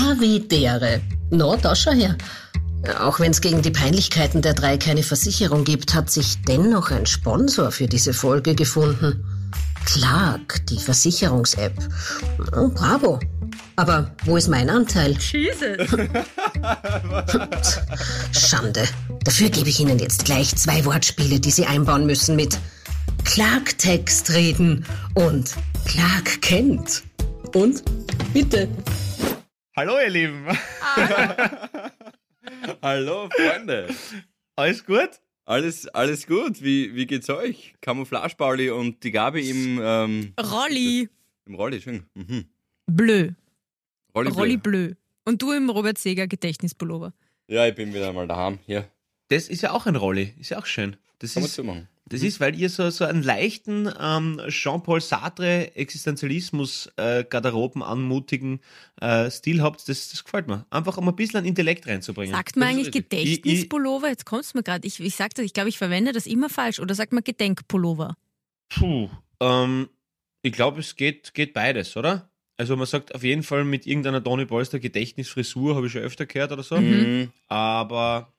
Havidere. No, da schau her. Auch wenn es gegen die Peinlichkeiten der drei keine Versicherung gibt, hat sich dennoch ein Sponsor für diese Folge gefunden. Clark, die Versicherungs-App. Oh, bravo. Aber wo ist mein Anteil? Jesus. Schande. Dafür gebe ich Ihnen jetzt gleich zwei Wortspiele, die Sie einbauen müssen mit Clark-Text reden und Clark kennt. Und bitte. Hallo, ihr Lieben. Hallo, Freunde. Alles gut? Alles, alles gut. Wie, wie geht's euch? Camouflage-Pauli und die Gabi im, ähm, Rolli. im Rolli. Schön. Mhm. Bleu. Rolli, Rolli Bleu. Bleu. Und du im Robert Seger Gedächtnispullover. Ja, ich bin wieder mal daheim. Hier. Das ist ja auch ein Rolli. Ist ja auch schön. Das Kann man ist, zumachen. Das ist, weil ihr so, so einen leichten ähm, Jean-Paul Sartre Existenzialismus äh, Garderoben anmutigen äh, Stil habt. Das, das gefällt mir. Einfach um ein bisschen an Intellekt reinzubringen. Sagt man das eigentlich. Gedächtnispullover? Jetzt kommst du mir gerade. Ich, ich sag das, ich glaube, ich verwende das immer falsch. Oder sagt man Gedenkpullover? Puh. Ähm, ich glaube, es geht, geht beides, oder? Also man sagt auf jeden Fall mit irgendeiner Tony Polster Gedächtnisfrisur, habe ich schon öfter gehört oder so. Mhm. aber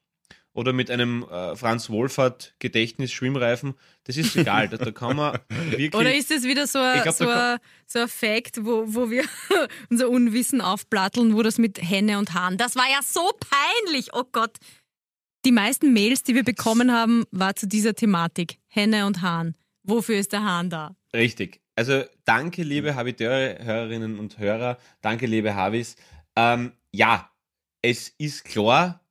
oder mit einem äh, Franz Wohlfahrt Gedächtnis Schwimmreifen, das ist egal, da, da kann man wirklich Oder ist es wieder so ein, glaub, so ein, so ein Fact, wo, wo wir unser Unwissen aufplatteln, wo das mit Henne und Hahn, das war ja so peinlich, oh Gott. Die meisten Mails, die wir bekommen haben, war zu dieser Thematik. Henne und Hahn. Wofür ist der Hahn da? richtig. Also danke liebe Habiteure, Hörerinnen und Hörer, danke liebe Havis. Ähm, ja, es ist klar,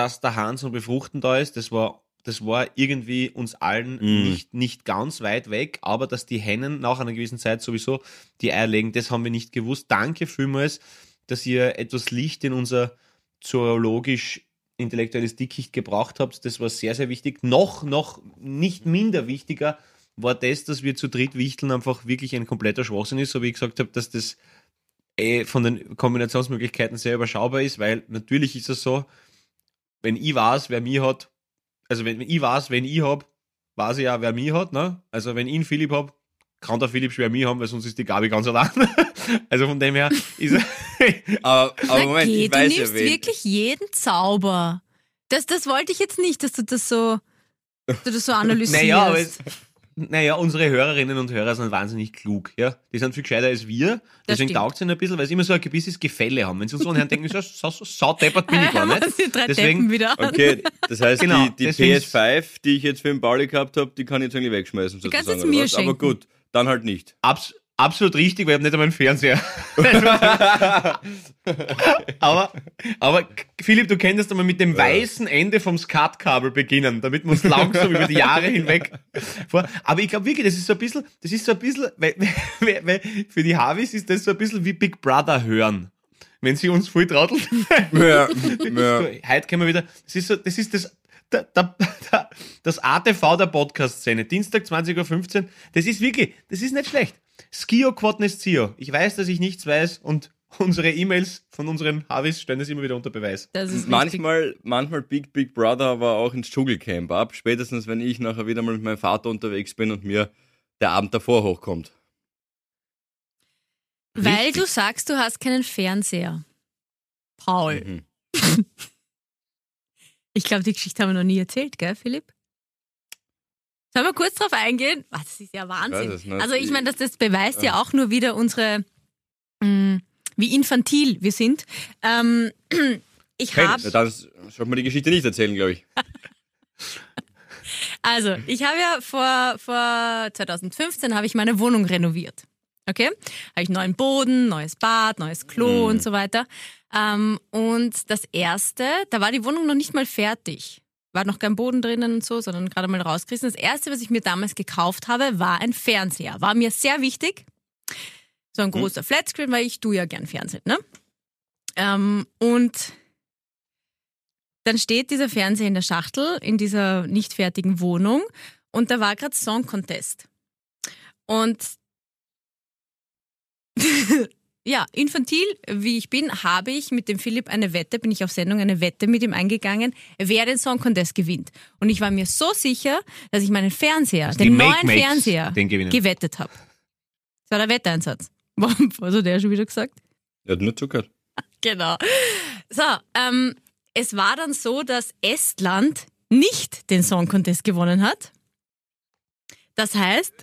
dass der Hahn zum Befruchten da ist, das war das war irgendwie uns allen Mhm. nicht, nicht ganz weit weg, aber dass die Hennen nach einer gewissen Zeit sowieso die Eier legen, das haben wir nicht gewusst. Danke vielmals, dass ihr etwas Licht in unser zoologisch intellektuelles Dickicht gebracht habt. Das war sehr, sehr wichtig. Noch, noch nicht minder wichtiger war das, dass wir zu dritt wichteln einfach wirklich ein kompletter Schwachsinn ist, so wie ich gesagt habe, dass das eh von den Kombinationsmöglichkeiten sehr überschaubar ist, weil natürlich ist es so, wenn ich weiß, wer mich hat, also wenn, wenn ich weiß, wenn ich hab, weiß ich ja, wer mich hat, ne? Also wenn ich einen Philipp hab, kann der Philipp schwer mich haben, weil sonst ist die Gabi ganz allein. also von dem her ist Aber, aber Na Moment, geh, ich du weiß nimmst ja wirklich jeden Zauber. Das, das wollte ich jetzt nicht, dass du das so, dass du das so analysierst. Naja, aber es, naja, unsere Hörerinnen und Hörer sind wahnsinnig klug, ja. Die sind viel gescheiter als wir. Deswegen stimmt. taugt es ihnen ein bisschen, weil sie immer so ein gewisses Gefälle haben. Wenn sie uns so anhören, denken sie, so, so, so saudeppert bin ich gar nicht. uns die drei Deswegen- Deppen wieder an. Okay, das heißt, Genau, die, die deswegen- PS5, die ich jetzt für den Pauli gehabt habe, die kann ich jetzt eigentlich wegschmeißen. Kannst sozusagen, du oder mir was? Aber schenken. gut, dann halt nicht. Abs absolut richtig, weil ich habe nicht einmal einen Fernseher. aber, aber Philipp, du könntest einmal mit dem weißen Ende vom Skatkabel beginnen, damit man es langsam über die Jahre hinweg vor. Aber ich glaube wirklich, das ist so ein bisschen, das ist so ein bisschen, weil, weil, weil für die Havis ist das so ein bisschen wie Big Brother hören. Wenn sie uns voll trauteln. Ja, ja. heute können wir wieder, das ist so, das ist das, da, da, da, das ATV der Podcast-Szene, Dienstag 20.15 Uhr, das ist wirklich, das ist nicht schlecht. Skio Quadnes Zio. Ich weiß, dass ich nichts weiß und unsere E-Mails von unseren Havis stellen das immer wieder unter Beweis. Das ist richtig. Manchmal, manchmal Big Big Brother, aber auch ins Dschungelcamp ab. Spätestens, wenn ich nachher wieder mal mit meinem Vater unterwegs bin und mir der Abend davor hochkommt. Weil Richtig. du sagst, du hast keinen Fernseher. Paul. Mhm. Ich glaube, die Geschichte haben wir noch nie erzählt, gell, Philipp? Sollen wir kurz drauf eingehen? Ah, das ist ja Wahnsinn. es nicht. also ich meine, das, das beweist ja auch nur wieder unsere, mh, wie infantil wir sind. Ähm, ich habe ja, dann sollte man die Geschichte nicht erzählen, glaube ich. Also, ich habe ja vor, vor 2015 habe ich meine Wohnung renoviert. Okay? Habe ich neuen Boden, neues Bad, neues Klo und so weiter. Ähm, und das erste, da war die Wohnung noch nicht mal fertig. War noch kein Boden drinnen und so, sondern gerade mal rausgerissen. Das erste, was ich mir damals gekauft habe, war ein Fernseher. War mir sehr wichtig. So ein großer Flatscreen, weil ich tu ja gern Fernsehen, ne? Ähm, und dann steht dieser Fernseher in der Schachtel in dieser nicht fertigen Wohnung und da war gerade Song Contest. Und ja, infantil wie ich bin, habe ich mit dem Philipp eine Wette, bin ich auf Sendung eine Wette mit ihm eingegangen, wer den Song Contest gewinnt. Und ich war mir so sicher, dass ich meinen Fernseher, die den Make neuen Makes Fernseher, gewettet habe. Das war der Wetteinsatz. Was hat der schon wieder gesagt? Er hat nur zugehört. genau. So, ähm, es war dann so, dass Estland nicht den Song Contest gewonnen hat. Das heißt.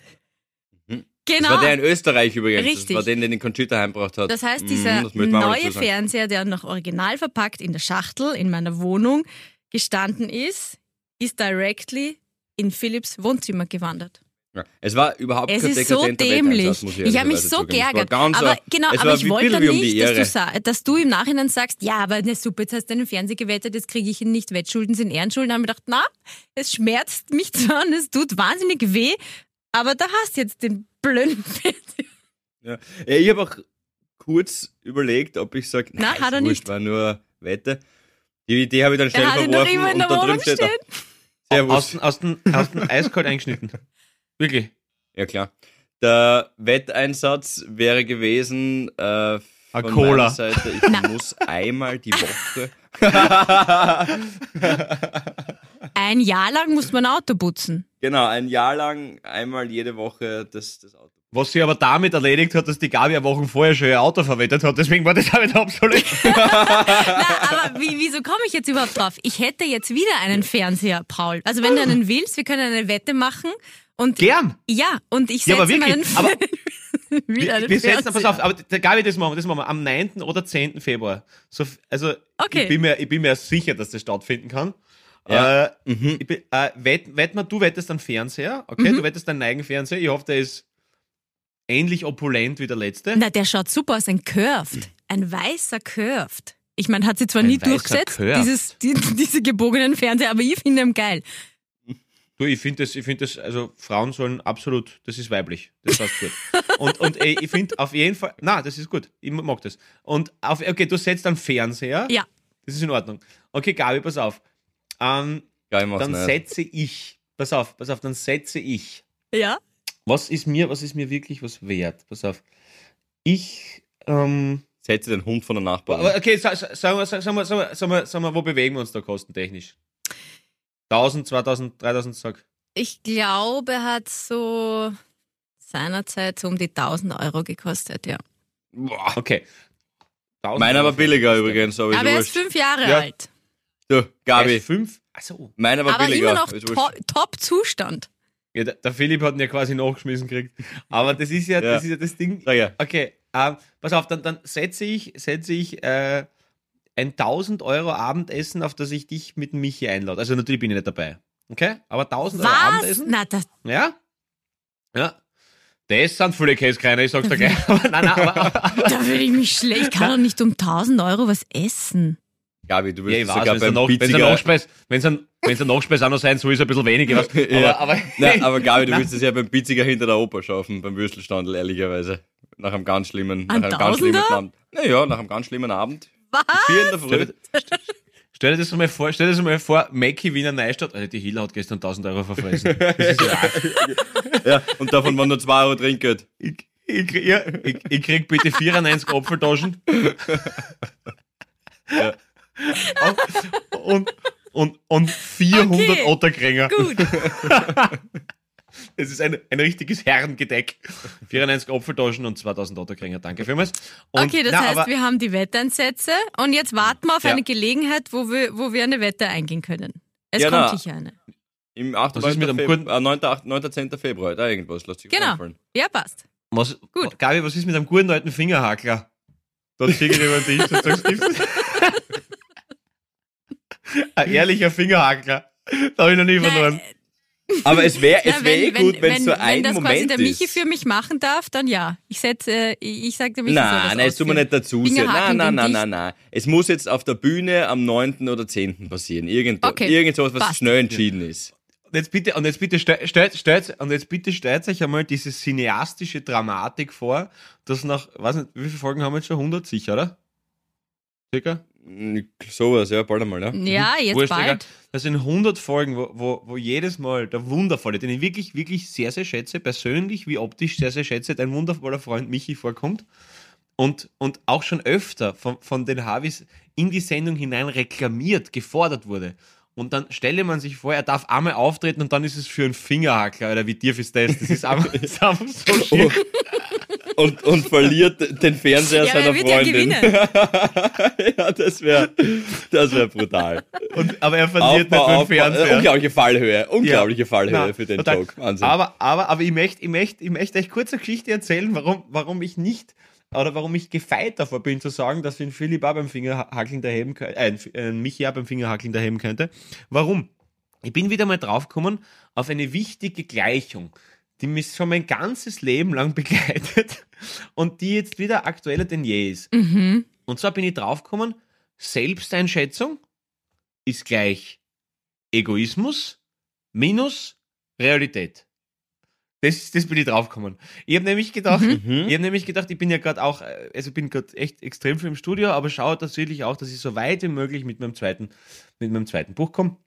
Genau. Das war der in Österreich übrigens. Richtig. Das war den, den den Conchita heimgebracht hat. Das heißt, Mhm, dieser das neue. Fernseher, der noch original verpackt in der Schachtel in meiner Wohnung gestanden ist, ist directly in Philips Wohnzimmer gewandert. Ja. Es war überhaupt Es kein ist so dämlich. Wetteinsatz, muss Ich habe mich so geärgert. aber genau, aber ich wollte um nicht, die dass du, dass du im Nachhinein sagst, ja, aber ne, super, jetzt hast du einen Fernseher gewettet, jetzt kriege ich ihn nicht. Wettschulden sind Ehrenschulden. Da habe ich gedacht, na, es schmerzt mich zwar und es tut wahnsinnig weh, aber da hast du jetzt den blöden Fernseher. Ja. Ja, ich habe auch kurz überlegt, ob ich sage, nein, hat er wurscht, nicht. war nur Wette. Die Idee habe ich dann schnell Er hat ihn verworfen doch immer in und der da Wohnung steht er. stehen. Servus. Aus, aus, den, aus den eiskalt eingeschnitten. Wirklich. Ja, klar. Der Wetteinsatz wäre gewesen, äh, von Cola. meiner Seite, ich Na. muss einmal die Woche. Ein Jahr lang muss man Auto putzen. genau, ein Jahr lang einmal jede Woche das, das Auto. Was sie aber damit erledigt hat, dass die Gabi ja Wochen vorher schon ihr Auto verwendet hat. Deswegen war das auch wieder obsolet. Na, aber wie, wieso komme ich jetzt überhaupt drauf? Ich hätte jetzt wieder einen Fernseher, Paul. Also wenn du einen willst, wir können eine Wette machen. Und Gern. ja, und ich Ja, setze aber wirklich, meinen aber- wieder Wir, einen wir setzen, pass auf, aber Gabi, das machen wir, das machen wir am 9. oder 10. Februar. So, also, Okay. ich, bin mir, ich bin mir sicher, dass das stattfinden kann. Ja. Äh, ich bin, äh, wett, wett mal, du wettest einen Fernseher, okay? Du wettest einen Neigenfernseher. Ich hoffe, der ist ähnlich opulent wie der letzte. Na, der schaut super aus, ein Curved. Ein weißer Curved. Ich meine, hat sie zwar Ein nie durchgesetzt, dieses, die, diese gebogenen Fernseher, aber ich finde ihn geil. Du, ich finde das, ich finde das, also Frauen sollen absolut, das ist weiblich. Das passt gut. Und, und ey, ich finde auf jeden Fall, na, das ist gut. Ich mag das. Und auf, okay, du setzt einen Fernseher. Ja. Das ist in Ordnung. Okay, Gabi, pass auf. Ähm, Ja, ich dann nicht. setze ich, pass auf, pass auf, dann setze ich. Ja? Was ist mir, was ist mir wirklich was wert? Pass auf. Ich, ähm, Setze den Hund von der Nachbarin. aber okay, sa- sa- sagen wir, sagen wir, sagen wir, sagen wir, sagen wir, wo bewegen wir uns da kostentechnisch? 1000, 2000, 3000, sag. Ich glaube, hat so seinerzeit so um die 1000 Euro gekostet, ja. Boah. Okay. 1000 Meiner war billiger übrigens, aber, Aber er ist fünf Jahre Ja. alt. Du, Gabi, ist fünf. Achso. meiner war Aber billiger. immer noch to. Top-Zustand. Ja, der, Philipp hat ihn ja quasi nachgeschmissen gekriegt. Aber das ist ja, Ja. das ist ja das Ding. Ja. Okay, ähm, pass auf, dann, dann setze ich, setze ich äh, ein 1000 Euro Abendessen, auf das ich dich mit Michi einlade. Also natürlich bin ich nicht dabei. Okay? Aber 1000 Euro Was? Abendessen? Na, das, Ja? Ja. Das sind viele Käsekreiner, ich sag's dir gleich. Aber nein, nein, aber, da würde ich mich schlecht. Ich kann doch nicht um 1000 Euro was essen. Gabi, du ja, willst weiß, sogar wenn es ein, beim Nach- ein Pizziger... Nachspeis, wenn's ein, ein Nachspeis auch noch sein soll, ist ein bisschen weniger. Was, aber, Ja. aber, Nein, aber Gabi, du willst es ja beim Pizziger hinter der Oper schaffen, beim Würstelstandel, ehrlicherweise. Nach einem ganz schlimmen, nach Ein einem ganz schlimmen Tausender? Abend. Naja, nach einem ganz schlimmen Abend. Was? Vier in der Früh. Stell, stell dir das mal vor, stell dir das mal vor, Mackie Wiener Neustadt, also die Hila hat gestern 1000 Euro verfressen. Das ist ja arg. Ja, und davon waren nur 2 Euro Trinkgeld. ich, ich, krieg- ja, ich, ich krieg bitte 94 Apfeltaschen. Ja. Und, und, und 400 Okay. Otterkränger. Gut. Es ist ein, ein richtiges Herrengedeck. 94 Apfeltaschen und 2000 Otterkränger. Danke vielmals. Und, Okay, das na, heißt, aber, wir haben die Wetteinsätze und jetzt warten wir auf Ja. eine Gelegenheit, wo wir, wo wir eine Wette eingehen können. Es Ja, kommt na. sicher eine. Im 8. Was ist mit einem guten- äh, 9. 8. 9. 10. Februar, da irgendwas, lass dich Genau. einfallen. Ja, passt. was, Gut. Gabi, was ist mit einem guten alten Fingerhakler? Dort kriege ich über den Tisch und sagst? Ein ehrlicher Fingerhakler. Da habe ich noch nie verloren. Aber es wäre es wär eh gut, wenn es so ein wenn das quasi Moment der Michi ist. für mich machen darf, dann ja. Ich setze, äh, ich ich sag dem Michi Nein, das nein, das tun wir ausführen. nicht dazu sehen. Nein, nein, nein, nein, nein. Es muss jetzt auf der Bühne am 9. oder 10. passieren. Irgend, Okay, irgend sowas, was passt. schnell entschieden ist. Und jetzt bitte, und jetzt bitte stellt, stellt, stellt, und jetzt bitte stellt euch einmal diese cineastische Dramatik vor, dass nach, weiß nicht, wie viele Folgen haben wir jetzt schon? 100 sicher, oder? Circa? Sowas, ja, bald einmal, ja. Ja, jetzt Wurscht, egal. bald. Das sind 100 Folgen, wo, wo, wo jedes Mal der wundervolle, den ich wirklich, wirklich sehr, sehr schätze, persönlich wie optisch sehr, sehr schätze, dein wundervoller Freund Michi vorkommt. Und, und auch schon öfter von, von den Harvis in die Sendung hinein reklamiert, gefordert wurde. Und dann stelle man sich vor, er darf einmal auftreten und dann ist es für einen Fingerhackler, oder wie tief ist das? Das ist einfach, das ist einfach so schier. Und, und verliert den Fernseher Ja, seiner ja Freundin. ja, das wäre das wär brutal. Und, aber er verliert Aufbau, nicht äh, Fernseher. unglaubliche Fallhöhe, unglaubliche Ja. Fallhöhe Na, für den total. Joke. Wahnsinn. Aber, aber, aber ich möchte ich möchte, ich möchte euch kurz eine Geschichte erzählen, warum, warum ich nicht oder warum ich gefeit davor bin zu sagen, dass wir einen Philipp auch beim Fingerhackeln daheim könnte, äh, einen- einen Michi auch beim Fingerhackeln daheim könnte. Warum? Ich bin wieder mal draufgekommen auf eine wichtige Gleichung, die mich schon mein ganzes Leben lang begleitet und die jetzt wieder aktueller denn je ist. Mhm. Und zwar bin ich draufgekommen, Selbsteinschätzung ist gleich Egoismus minus Realität. Das, das bin ich draufgekommen. Ich habe nämlich gedacht, Mhm. ich habe nämlich gedacht, ich bin ja gerade auch, äh, also bin gerade echt extrem viel im Studio, aber schaue tatsächlich auch, dass ich so weit wie möglich mit meinem zweiten, mit meinem zweiten Buch komme.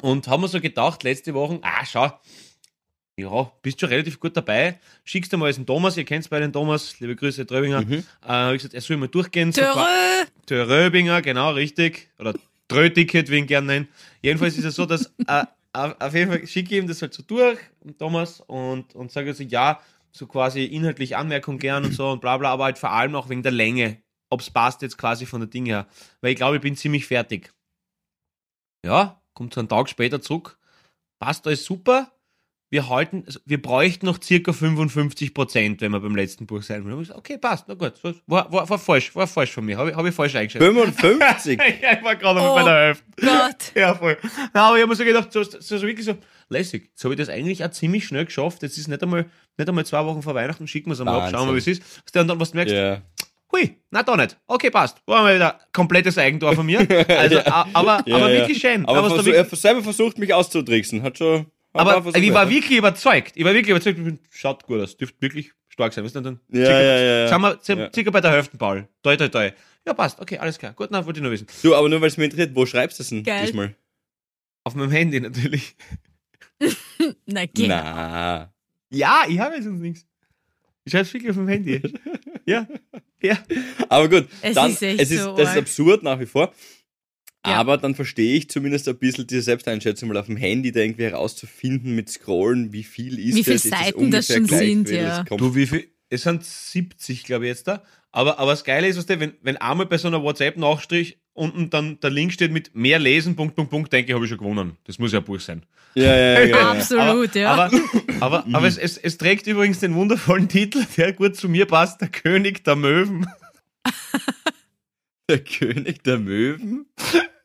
Und haben wir so gedacht, letzte Woche, ah, schau, ja, bist schon relativ gut dabei. Schickst du mal den Thomas, ihr kennt beide den Thomas, liebe Grüße, Tröbinger. Mhm. Äh, hab ich gesagt, er soll mal durchgehen. Törö. der Röbinger, genau, richtig. Oder Tröticket, wie ihn gerne nennen. Jedenfalls ist es so, dass äh, auf jeden Fall schicke ich ihm das halt so durch, Thomas, und, und sage so, ja, so quasi inhaltlich Anmerkung gern und so und bla bla, aber halt vor allem auch wegen der Länge, ob es passt jetzt quasi von der Dinge her. Weil ich glaube, ich bin ziemlich fertig. Ja, kommt so einen Tag später zurück, passt alles super. Wir halten, also wir bräuchten noch circa 55 Prozent, wenn wir beim letzten Buch sein wollen. Okay, passt, na gut. War, war, war falsch, war falsch von mir. Habe ich, hab ich falsch eingeschätzt. 55? Ja, ich war gerade Oh bei der Hälfte. Gott. Ja, voll. Na, aber ich habe mir so gedacht, so, so, so wirklich so lässig. Jetzt habe ich das eigentlich auch ziemlich schnell geschafft. Jetzt ist nicht einmal, nicht einmal zwei Wochen vor Weihnachten, schicken wir es einmal ab, schauen wir, wie es ist. Und dann, was du merkst, ja. hui, na doch nicht. Okay, passt. War mal wieder komplettes Eigentor von mir. Also, a- aber, Ja, aber ja. wirklich schön. Aber, was da versuch, wirklich- er selber versucht, mich auszutricksen. Hat schon. Aber ich war wirklich überzeugt. Ich war wirklich überzeugt. Ich bin- Schaut gut aus. Dürfte wirklich stark sein. Weißt du, dann Ja, circa, ja, ja, ja. Sind wir ci- Ja. circa bei der Hälfte, Paul. Toi, toi, toi. Ja, passt. Okay, alles klar. Gut, na, wollte ich nur wissen. Du, aber nur weil es mich interessiert, wo schreibst du es denn Geil. diesmal? Auf meinem Handy natürlich. Na, geh. Na. Ja, ich habe jetzt nichts. Ich schreibe wirklich auf dem Handy. ja, ja. Aber gut, Es dann, ist echt es ist, so das ist absurd nach wie vor. Ja. Aber dann verstehe ich zumindest ein bisschen diese Selbsteinschätzung, mal auf dem Handy da irgendwie herauszufinden mit Scrollen, wie viel ist Wie viele das? Ist Seiten das schon gleich, sind, ja. das? Du, wie viel? Es sind 70, glaube ich, jetzt da. Aber, aber das Geile ist, was der, wenn, wenn einmal bei so einer WhatsApp-Nachstrich unten dann der Link steht mit mehr lesen, Punkt, Punkt, Punkt, denke ich, habe ich schon gewonnen. Das muss ja ein Buch sein. Ja, ja, ja. ja. Absolut, aber, ja. Aber, aber, aber es, es, es trägt übrigens den wundervollen Titel, der gut zu mir passt, der König der Möwen. Der König der Möwen?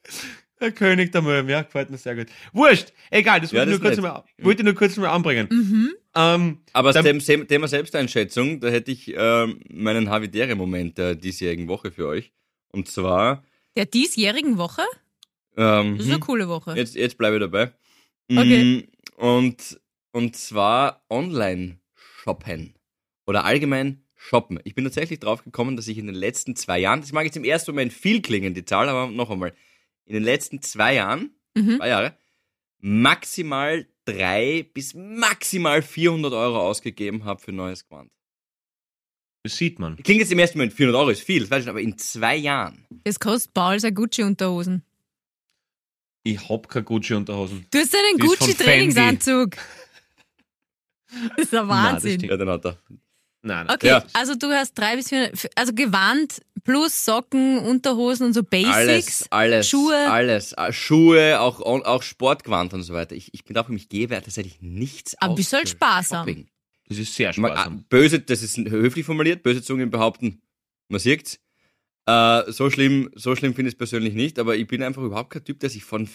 Der König der Möwen, ja, gefällt mir sehr gut. Wurscht, egal, das Ja, wollte, das ich nur kurz mal, wollte ich nur kurz mal anbringen. mhm. Ähm, Aber Dann- zum Thema- Selbsteinschätzung, da hätte ich ähm, meinen Havidere-Moment der diesjährigen Woche für euch. Und zwar, Der diesjährigen Woche? ähm, Das ist eine coole Woche. jetzt, jetzt bleibe ich dabei. Okay. Mm, Und, und zwar online-shoppen. Oder allgemein shoppen. Ich bin tatsächlich drauf gekommen, dass ich in den letzten zwei Jahren, das mag jetzt im ersten Moment viel klingen, die Zahl, aber noch einmal, in den letzten zwei Jahren, Mhm. zwei Jahre, maximal drei bis maximal 400 Euro ausgegeben habe für neues Gewand. das sieht man. Klingt jetzt im ersten Moment, 400 Euro ist viel, das weiß ich, aber in zwei Jahren. Das kostet Paul seine Gucci-Unterhosen. Ich hab keine Gucci-Unterhosen. Du hast einen Gucci-Trainingsanzug. Das ist ein das Wahnsinn. stimmt. Ja, dann hat er. Nein, nein. Okay, Ja. also du hast drei bis vier, also Gewand plus Socken, Unterhosen und so Basics. Alles, alles, Schuhe. alles. Äh, Schuhe, auch, auch Sportgewand und so weiter. Ich, ich bin drauf, ich gebe tatsächlich nichts Aber aus. für sparsam. Shopping. das ist sehr sparsam. äh, böse, das ist höflich formuliert, böse Zungen behaupten, man sieht's. Äh, so schlimm, so schlimm finde ich es persönlich nicht, aber ich bin einfach überhaupt kein Typ, der sich von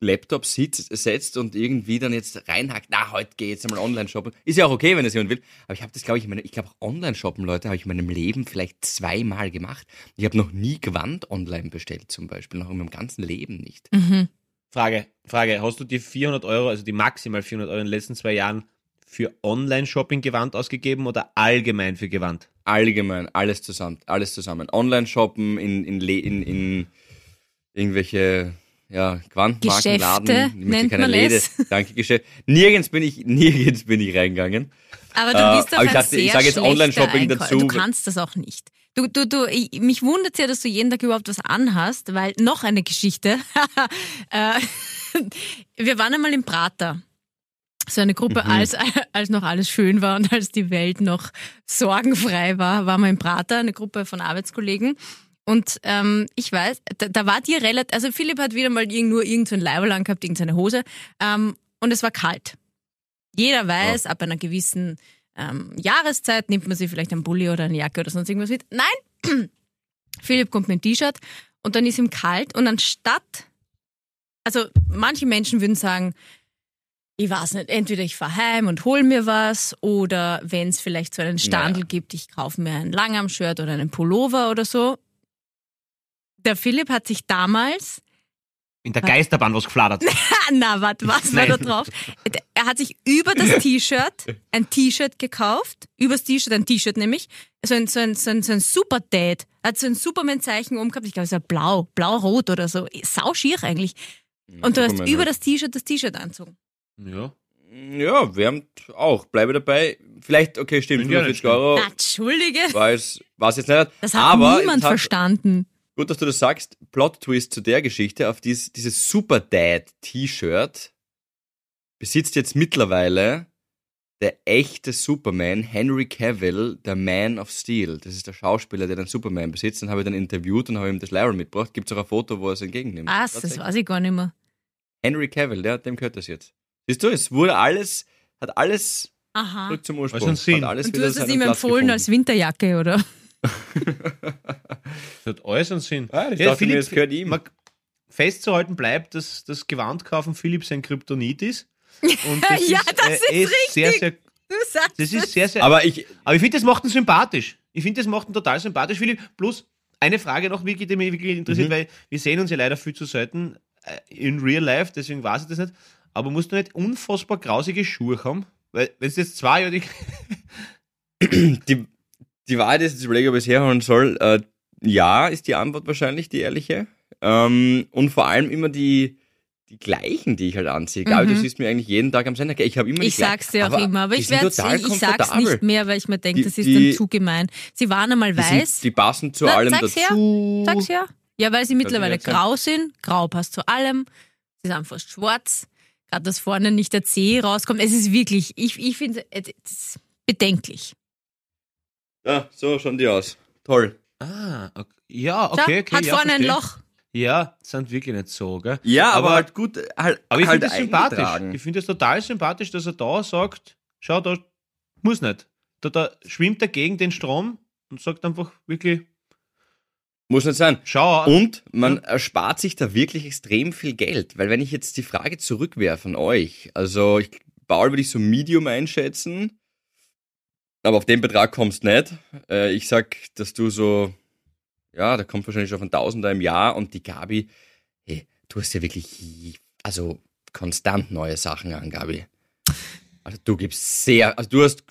Laptop sitzt, setzt und irgendwie dann jetzt reinhackt, na, heute geh jetzt einmal online shoppen. Ist ja auch okay, wenn es jemand will. Aber ich habe das, glaube ich, in meinem- ich glaube auch online shoppen, Leute, habe ich in meinem Leben vielleicht zweimal gemacht. Ich habe noch nie Gewand online bestellt, zum Beispiel, noch in meinem ganzen Leben nicht. Mhm. Frage, Frage, hast du die 400 Euro, also die maximal 400 Euro in den letzten zwei Jahren für Online-Shopping-Gewand ausgegeben oder allgemein für Gewand? Allgemein, alles zusammen, alles zusammen. Online shoppen, in, in, in, in irgendwelche ja, ich möchte nennt keine man Läde, es. danke Geschäft. Nirgends bin ich, nirgends bin ich reingegangen. Aber du Äh, bist doch aber ich ein dachte, ich sehr sage jetzt Online-Shopping dazu. Du kannst das auch nicht. Du, du, du, ich, mich wundert ja, dass du jeden Tag überhaupt was anhast, weil noch eine Geschichte. Äh, Wir waren einmal im Prater so eine Gruppe, Mhm. als, als noch alles schön war und als die Welt noch sorgenfrei war, waren wir im Prater, eine Gruppe von Arbeitskollegen. Und ähm, ich weiß, da, da war dir relativ, also Philipp hat wieder mal irgend, nur irgend so ein Leiberl angehabt, irgendeine Hose. Ähm, und es war kalt. Jeder weiß, ab einer gewissen ähm, Jahreszeit nimmt man sich vielleicht einen Bulli oder eine Jacke oder sonst irgendwas mit. Nein, Philipp kommt mit einem T-Shirt und dann ist ihm kalt und anstatt, also manche Menschen würden sagen, ich weiß nicht, entweder ich fahr heim und hol mir was oder wenn es vielleicht so einen Standel gibt, ich kaufe mir ein Langarm-Shirt oder einen Pullover oder so. Der Philipp hat sich damals In der Geisterbahn was gefladert. Na, warte, was war da drauf? Er hat sich über das T-Shirt ein T-Shirt gekauft, übers T-Shirt ein T-Shirt nämlich, so ein, so ein, so ein, so ein Super Dad. Er hat so ein Superman-Zeichen oben gehabt, ich glaube, es war blau, blau-rot oder so. Sau schier eigentlich. Und du hast Superman über das T-Shirt das T-Shirt anzogen. Ja. Ja, wärmt auch. Bleibe dabei. Vielleicht, okay, stimmt, Ja, das 45 Euro. Na, Entschuldige, War es, war es jetzt nicht. das hat aber niemand hat, verstanden. Gut, dass du das sagst. Plot-Twist zu der Geschichte. Auf dies, dieses Super Dad-T-Shirt besitzt jetzt mittlerweile der echte Superman, Henry Cavill, der Man of Steel. Das ist der Schauspieler, der den Superman besitzt. Den habe ich dann interviewt und habe ihm das Leiber mitgebracht. Gibt es auch ein Foto, wo er es entgegennimmt. Was, das weiß ich gar nicht mehr. Henry Cavill, der, dem gehört das jetzt. Siehst du, es wurde alles, hat alles Aha. zurück zum Ursprung. Was ein Sinn. Hat alles Und du hast es ihm empfohlen gefunden. als Winterjacke, oder? Das hat alles einen Sinn. Ah, ich dachte mir, das gehört ihm. man- Festzuhalten bleibt, dass das Gewandkaufen Philipp sein Kryptonit ist. Und das Ja, ist, das äh, ist eh Sehr, richtig. sehr, Du sagst das ist sehr, sehr. Aber ich, Aber ich finde, das macht ihn sympathisch. Ich finde, das macht ihn total sympathisch, Philipp. Plus eine Frage noch, Vicky, die mich wirklich interessiert, Mhm. weil wir sehen uns ja leider viel zu selten äh, in real life, deswegen weiß ich das nicht. Aber musst du nicht unfassbar grausige Schuhe haben? Weil, wenn es jetzt zwei Jahre. die, die Wahrheit ist, ich überlege, ob ich es herholen soll. Äh, ja, ist die Antwort wahrscheinlich, die ehrliche. Ähm, und vor allem immer die, die gleichen, die ich halt anziehe. Egal, du siehst mir eigentlich jeden Tag am Sender. Ich habe immer die Mhm. Ich sag's dir auch immer, aber die ich total ich, ich sag's nicht mehr, weil ich mir denke, Die- das ist die- dann zu gemein. Sie waren einmal Die, weiß. sind, die passen zu Na, allem her. dazu. Sag's ja. Ja, weil sie mittlerweile grau sind. Grau passt zu allem. Sie sind fast schwarz. Gerade dass vorne nicht der C rauskommt. Es ist wirklich, ich, ich finde es ist bedenklich. Ja, so schauen die aus. Toll. Ah, okay. ja, okay, okay. hat ja, vorne ein. Loch. Ja, sind wirklich nicht so, gell? Ja, aber, Aber- halt gut, halt, Aber ich halt finde das sympathisch. Ich finde es total sympathisch, dass er da sagt, schau, da muss nicht. Da, da schwimmt er gegen den Strom und sagt einfach wirklich, Muss nicht sein. schau, Und man erspart sich da wirklich extrem viel Geld, weil wenn ich jetzt die Frage zurückwerfe an euch, also ich, Paul würde ich so Medium einschätzen, aber auf den Betrag kommst nicht. Äh, ich sag, dass du so, ja, da kommt wahrscheinlich auf ein Tausender im Jahr und die Gabi, hey, du hast ja wirklich, also konstant neue Sachen an, Gabi. Also du gibst sehr, also du hast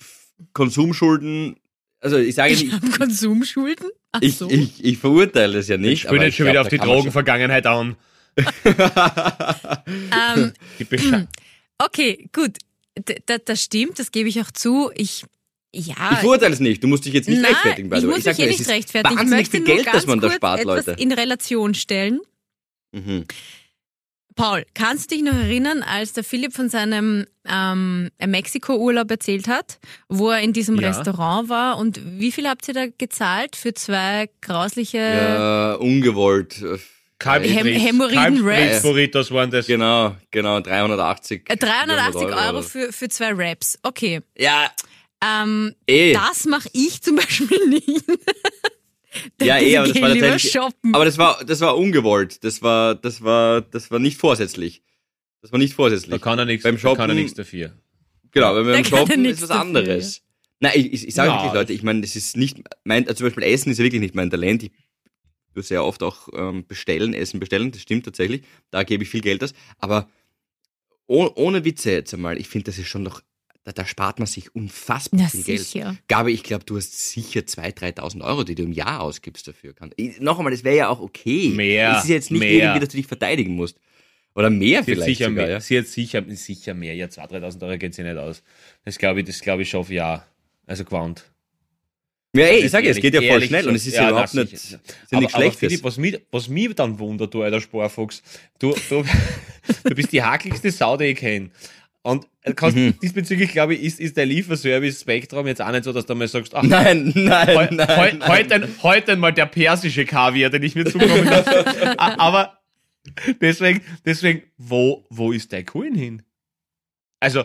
Konsumschulden, also ich sage Ich nicht, habe Konsumschulden. Ach ich, so. ich, ich verurteile es ja nicht. ich aber jetzt schon glaub, wieder auf die Drogenvergangenheit an. ähm, Die Besche- okay, gut. D- das stimmt, das gebe ich auch zu. Ich, ja. Ich verurteile es nicht. Du musst dich jetzt nicht Nein, rechtfertigen, by ich the way. muss sag mich eh nur, es nicht ist rechtfertigen. Ich Wahnsinnig möchte viel Geld, das man da spart, etwas Leute. in Relation stellen. Mhm. Paul, kannst du dich noch erinnern, als der Philipp von seinem ähm, Mexiko-Urlaub erzählt hat, wo er in diesem Ja. Restaurant war und wie viel habt ihr da gezahlt für zwei grausliche Ja, ungewollt. Äh, Häm- Hämorrhoiden Wraps. Burritos waren das. Genau, genau, 380. äh, 380 400 Euro für, für zwei Wraps? Okay. Ja, Ähm, eh. das mache ich zum Beispiel nicht. ja, eh, aber das war tatsächlich. shoppen. Aber das war, das war ungewollt. Das war, das war, das war nicht vorsätzlich. Das war nicht vorsätzlich. Da kann er nichts, Beim da kann er Shoppen- nichts dafür. Genau, wenn wir Da beim kann er Shoppen nichts ist was dafür, anderes. Nein, ich, ich, ich sage Ja, wirklich, Leute, ich meine, das ist nicht mein, also zum Beispiel Essen ist ja wirklich nicht mein Talent. Ich tue sehr oft auch ähm, bestellen, Essen bestellen, das stimmt tatsächlich. Da gebe ich viel Geld aus. Aber oh, ohne Witze jetzt einmal, ich finde, das ist schon noch, da, da spart man sich unfassbar Na viel Geld. sicher. Gabi, ich glaube, du hast sicher 2.000, 3.000 Euro, die du im Jahr ausgibst dafür. Kann. Ich, noch einmal, das wäre ja auch okay. Mehr, Es ist jetzt nicht mehr. irgendwie, dass du dich verteidigen musst. Oder mehr Sie vielleicht sicher sogar, mehr, ja. sie hat sicher, sicher mehr. Ja, 2.000, 3.000 Euro geht sie nicht aus. Das glaube ich, das glaube ich schon auf ja. Also gewandt. Ja, ey, ich sage, ja, es geht ja voll schnell und es ist ja, na, überhaupt sicher. nicht, ist ja aber, nichts Schlechtes. Philipp, was mich, was mich dann wundert, du alter Sparfuchs, du, du, du bist die hakeligste Sau, die ich kenne. Und kannst, Mhm. diesbezüglich, glaube ich, ist, ist der Lieferservice Spektrum jetzt auch nicht so, dass du mal sagst, ach, Nein, nein, heu, nein. heu, nein. heute, heute mal der persische Kaviar, den ich mir zukommen lasse. Aber deswegen, deswegen, wo, wo ist dein Coin hin? Also,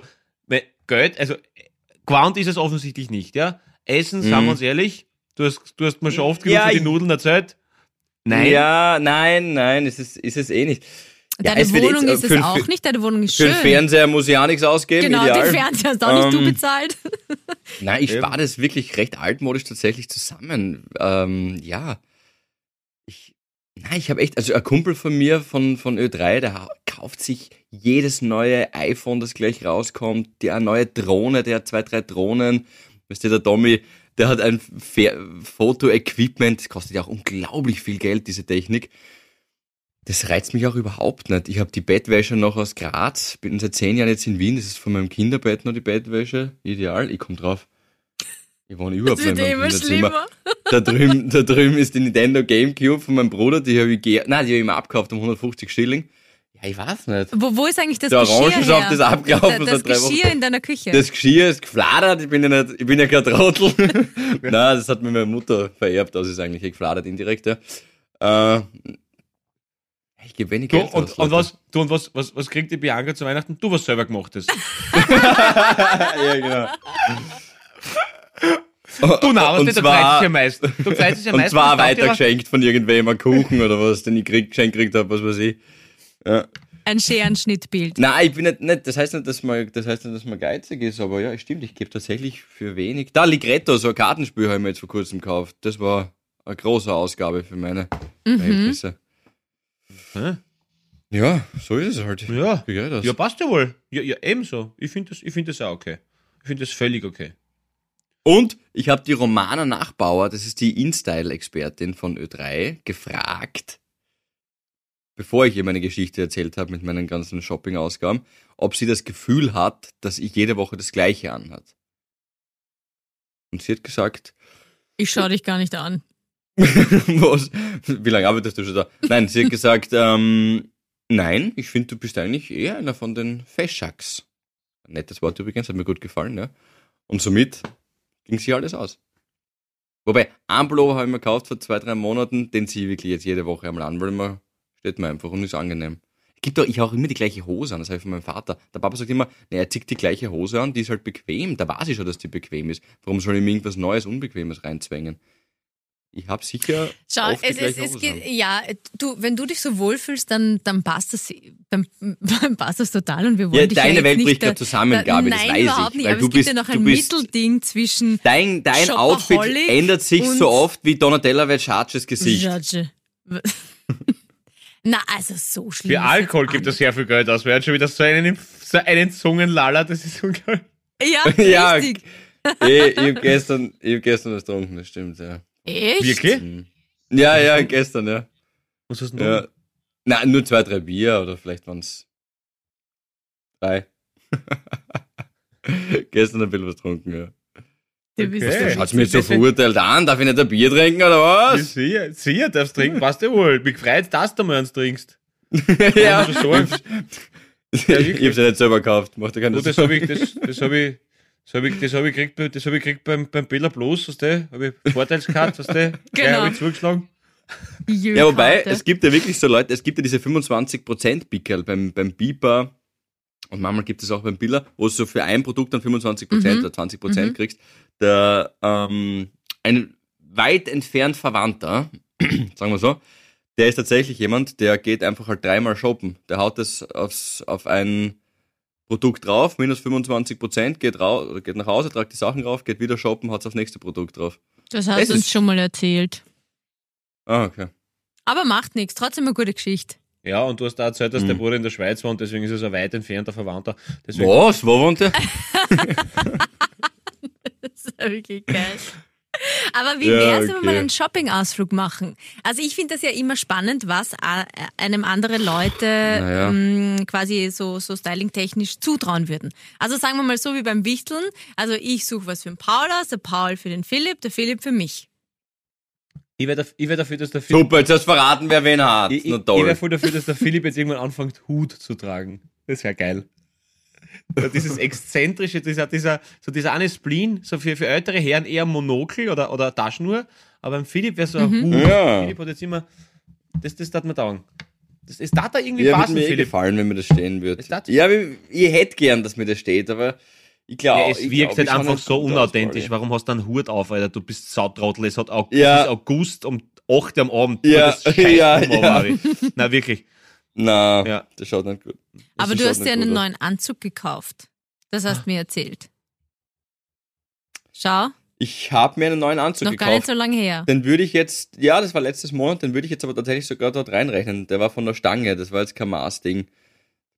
Geld, also, Quant ist es offensichtlich nicht, ja? Essen, sagen Mhm. wir uns ehrlich, du hast, du hast mir schon oft genug Ja, für die Nudeln erzählt. Nein. Ja, nein, nein, ist es, ist es eh nicht. Deine es Wohnung jetzt, ist äh, es für- auch nicht, deine Wohnung ist Für schön. den Fernseher muss ich ja nichts ausgeben, genau, ideal. den Fernseher hast du auch nicht du Ähm, bezahlt. Nein, ich spare das wirklich recht altmodisch tatsächlich zusammen. Ähm, ja. Ich, nein, ich habe echt, also ein Kumpel von mir von, von Ö3, der kauft sich jedes neue iPhone, das gleich rauskommt, der eine neue Drohne, der hat zwei, drei Drohnen. Weißt du, der Tommy, der hat ein Foto-Equipment, das kostet ja auch unglaublich viel Geld, diese Technik. Das reizt mich auch überhaupt nicht. Ich habe die Bettwäsche noch aus Graz, bin seit zehn Jahren jetzt in Wien, das ist von meinem Kinderbett noch die Bettwäsche. Ideal, ich komme drauf. Ich wohne überhaupt Das nicht in immer schlimmer. Da drüben, da drüben ist die Nintendo Gamecube von meinem Bruder, die habe ich, ge nein, die habe ich mir abgekauft um 150 Schilling. Ja, ich weiß nicht. Wo, wo ist eigentlich das Der Geschirr Orangensaft ist abgelaufen das, das. Geschirr in deiner Küche. Das Geschirr ist gefladert, ich bin ja nicht, ich bin ja kein Trottel. Nein, das hat mir meine Mutter vererbt, das ist eigentlich eh gefladert indirekt, ja. Äh, ich gebe wenig Du, Geld und, aus, und, was, du, und was, was, was kriegt die Bianca zu Weihnachten? Du was selber gemacht hast. ja, genau. Du na, Und was der zwar- freut sich ja meist. Du freut sich ja Und zwar weitergeschenkt von irgendwem, ein Kuchen oder was, den ich krieg, geschenkt gekriegt habe, was weiß ich. Ja. Ein Scherenschnittbild. Nein, ich bin nicht, nicht das heißt nicht, dass man, das heißt nicht, dass man geizig ist, aber ja, stimmt, ich gebe tatsächlich für wenig. Da Ligretto, so ein Kartenspiel habe ich mir jetzt vor kurzem gekauft. Das war eine große Ausgabe für meine Mhm. Verhältnisse. Ja, so ist es halt. Ja. Wie geht das? Ja, passt ja wohl. Ja, ja ebenso. Ich finde das, ich find das auch okay. Ich finde das völlig okay. Und ich habe die Romana Nachbauer, das ist die InStyle-Expertin von Ö3, gefragt, bevor ich ihr meine Geschichte erzählt habe mit meinen ganzen Shopping-Ausgaben, ob sie das Gefühl hat, dass ich jede Woche das Gleiche anhat. Und sie hat gesagt, Ich schaue dich gar nicht an. was? Wie lange arbeitest du schon da? Nein, sie hat gesagt, ähm, nein, ich finde, du bist eigentlich eher einer von den Feschaks. Nettes Wort übrigens, hat mir gut gefallen, ja. Und somit ging sie alles aus. Wobei, einen Pullover habe ich mir gekauft vor zwei, drei Monaten, den ziehe ich wirklich jetzt jede Woche einmal an, weil man steht mir einfach und ist angenehm. Gibt doch, ich habe auch immer die gleiche Hose an, das habe ich von meinem Vater. Der Papa sagt immer, nee, er zieht die gleiche Hose an, die ist halt bequem. Da weiß ich schon, dass die bequem ist. Warum soll ich mir irgendwas Neues, Unbequemes reinzwängen? Ich habe sicher Schau, oft die es, es, es Hose geht, an. ja, du, wenn du dich so wohlfühlst, dann, dann passt das, dann, passt das total und wir wollen Ja, dich deine ja Welt nicht bricht gerade zusammen, da, Gabi, das nein, weiß überhaupt ich, nicht, weil aber du es gibt bist- ja noch ein bist- Mittelding zwischen Dein, dein Outfit ändert sich so oft wie Donatella Versaces Gesicht. Judge. Na, also so schlimm. Für Alkohol gibt es sehr viel Geld aus. Wer hat schon wieder so einen, so einen Zungenlaller, das ist unglaublich. nicht. Ja, Ja, richtig. Ey, ich hab gestern, ich hab gestern was getrunken, das stimmt, ja. Echt? Wirklich? Mhm. Ja, ja, gestern, ja. Was hast du denn ja. Nein, nur zwei, drei Bier oder vielleicht waren's drei. gestern ein bisschen was getrunken, ja. Du bist Okay. so Schaut's mir so verurteilt an? Darf ich nicht ein Bier trinken oder Ja, was? sicher, sicher, darfst trinken, passt ja wohl. Mich freut, dass du mal eins trinkst. ja. So, ich hab's ja nicht selber gekauft, macht ja keine du, das habe ich, das, das habe ich, das habe ich, das habe ich gekriegt, das habe ich gekriegt beim, beim Bella Plus, weißt du, habe ich Vorteilskarte, weißt du, Genau. habe ich zugeschlagen. Ja, wobei, es gibt ja wirklich so Leute, es gibt ja diese 25% Pickel beim, beim Beeper und manchmal gibt es auch beim Billa, wo du so für ein Produkt dann 25% Mhm. oder 20% Mhm. kriegst. Der, ähm, ein weit entfernt Verwandter, sagen wir so, der ist tatsächlich jemand, der geht einfach halt dreimal shoppen. Der haut das aufs, auf ein Produkt drauf, minus 25%, geht, raus, oder geht nach Hause, tragt die Sachen drauf, geht wieder shoppen, haut aufs nächste Produkt drauf. Das hast das du uns schon mal erzählt. Ah, okay. Aber macht nichts, trotzdem eine gute Geschichte. Ja, und du hast da erzählt, dass Mhm. der Bruder in der Schweiz wohnt, deswegen ist er so weit entfernter Verwandter. Deswegen, Was? Wo wohnt der? Das ist ja wirklich geil. Aber wie Ja, wär's, wenn wir okay. mal einen Shopping-Ausflug machen? Also ich finde das ja immer spannend, was a- einem andere Leute Naja. mh, quasi so, so styling-technisch zutrauen würden. Also sagen wir mal so wie beim Wichteln. Also ich suche was für den Paul aus, der Paul für den Philipp, der Philipp für mich. ich wäre ich wär dafür, dass der Philipp, Super, jetzt hast du verraten, wer wen hat. ich, ich, ich wäre voll dafür, dass der Philipp jetzt irgendwann anfängt, Hut zu tragen. Das wäre geil. Dieses exzentrische, dieser, dieser, so dieser eine Spleen, so für, für ältere Herren eher Monokel oder, oder Taschenuhr, aber beim Philipp wäre so ein Mhm. Hut. Ja. Philipp hat jetzt immer, das, das darf mir dauern. Das, das darf da irgendwie Ja, würde passen, mir eh Philipp. gefallen, wenn mir das stehen würde. Ja, ich, ich hätte gern, dass mir das steht, aber ich glaube, Ja, es ich wirkt glaub, halt einfach so unauthentisch. Warum hast du einen Hut auf, Alter? Du bist Sautrottel. Es, hat August, Ja. August um 8 Uhr am Abend. Ja, das ja, ja. Na, wirklich. Na, Ja. das schaut nicht gut. Das Aber du hast dir einen aus. neuen Anzug gekauft. Das hast mir erzählt. Schau, Ich habe mir einen neuen Anzug noch gar nicht gekauft. so lange her. Den würde ich jetzt, ja, das war letztes Monat, den würde ich jetzt aber tatsächlich sogar dort reinrechnen. Der war von der Stange, das war jetzt kein Maßding.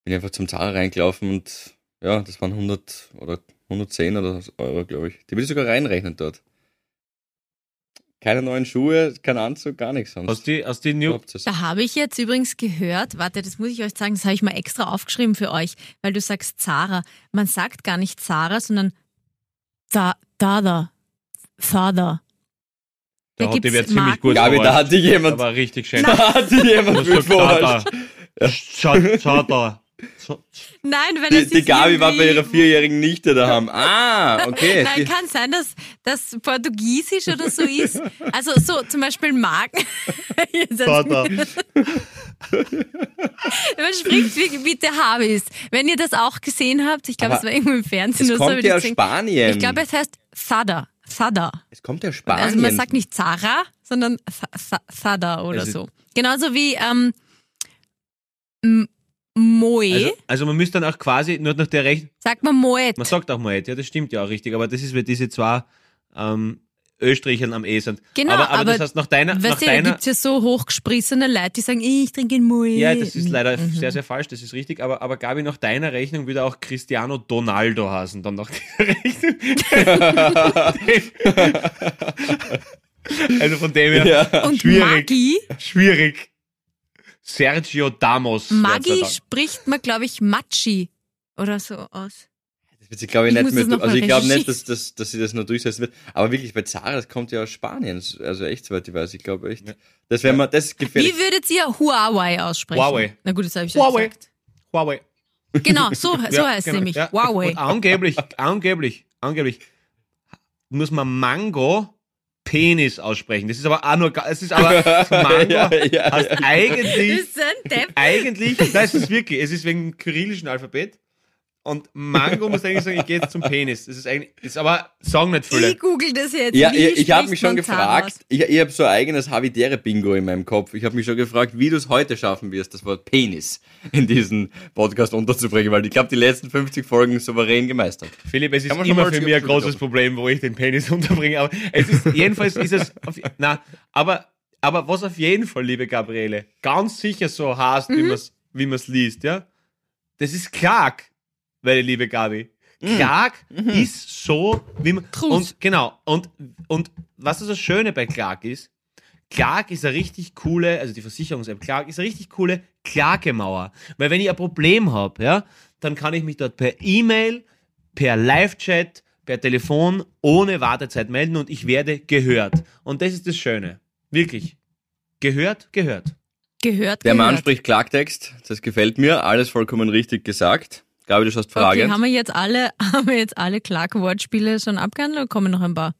Bin einfach zum Zara reingelaufen und ja, das waren 100 oder 110 oder so Euro, glaube ich. Die würde ich sogar reinrechnen dort. Keine neuen Schuhe, kein Anzug, gar nichts sonst. Du die, hast die New. Da habe ich jetzt übrigens gehört, warte, das muss ich euch sagen, das habe ich mal extra aufgeschrieben für euch, weil du sagst Zara. Man sagt gar nicht Zara, sondern Dada. Zada. da Da hat die wer ziemlich gut Gabi, da hat dich jemand, Aber richtig schön. da hat dich jemand gut da verarscht. da? So- Nein, wenn Die, es die Gabi war bei ihrer vierjährigen Nichte daheim. Ah, okay. Nein, kann sein, dass das Portugiesisch oder so ist. Also so zum Beispiel Marken. Man spricht wie, wie der Habis. Wenn ihr das auch gesehen habt, ich glaube, es war irgendwo im Fernsehen Es oder so. kommt ich ja das aus. Spanien. Ich glaube, es heißt Sada. Sada. es kommt ja aus Spanien. Also man sagt nicht Zara, sondern Sada oder Also- so. Genauso wie ähm, Moe. Also, also man müsste dann auch quasi nur nach der Rechnung, sagt man Moet. man sagt auch Moet, ja, das stimmt ja auch richtig, aber das ist, weil diese zwei ähm, Österreichern am E sind. Genau, aber, aber, aber das heißt, nach deiner, nach Weißt du, da deiner, gibt es ja so hochgesprissene Leute, die sagen, ich trinke einen Moet. Ja, das ist leider Mhm. sehr, sehr falsch, das ist richtig. Aber, aber Gabi, nach deiner Rechnung würde auch Cristiano Donaldo heißen, dann nach dieser Rechnung. also von dem her, Ja. Und schwierig. Maggi, schwierig. Sergio Damos. Maggi spricht man, glaube ich, Matschi oder so aus. Das wird sich, glaube ich, Ich nicht mehr, also ich glaube nicht, dass, dass, dass sie das noch durchsetzen wird. Aber wirklich, bei Zara, das kommt ja aus Spanien. Also echt, soweit ich weiß. Ich glaube echt. Ja. Das wäre mal, das ist gefährlich. Wie würdet ihr Huawei aussprechen? Huawei. Na gut, das habe ich schon Huawei. gesagt. Huawei. Genau, so, so Ja, heißt es genau, nämlich. ja. Huawei. Und angeblich, angeblich, angeblich muss man Mango Penis aussprechen. Das ist aber auch nur, es ist aber Mango Ja, ja, heißt ja. eigentlich ist ein Depp. eigentlich, nein, es ist wirklich, es ist wegen dem kyrillischen Alphabet. Und Mango muss eigentlich sagen, ich gehe jetzt zum Penis. Das ist eigentlich, ist aber, sagen nicht viele. Ich google das jetzt. Ja, Wie ich, ich habe mich schon man gefragt, ich, ich habe so ein eigenes Havidere-Bingo in meinem Kopf. Ich habe mich schon gefragt, wie du es heute schaffen wirst, das Wort Penis in diesen Podcast unterzubringen, weil ich glaube, die letzten 50 Folgen souverän gemeistert. Philipp, es ist man immer für mich ein großes Schulter Problem, wo ich den Penis unterbringe. Aber es ist, jedenfalls ist es, auf, na, aber, aber was auf jeden Fall, liebe Gabriele, ganz sicher so heißt, wie man's wie man's liest, ja? Das ist Clark, meine liebe Gabi. Clark ist so, wie man, Trus. und, genau, und, und was das Schöne bei Clark ist, Clark ist eine richtig coole, also die Versicherungs-App Clark ist eine richtig coole Klagemauer. Weil wenn ich ein Problem habe, ja, dann kann ich mich dort per E-Mail, per Live-Chat, per Telefon ohne Wartezeit melden und ich werde gehört. Und das ist das Schöne. Wirklich. Gehört, gehört. Gehört, Der gehört. Mann spricht Klartext, das gefällt mir, alles vollkommen richtig gesagt. Gabi, du hast Frage. Okay, haben wir jetzt alle, haben wir jetzt alle Clark-Wortspiele schon abgehandelt oder kommen noch ein paar?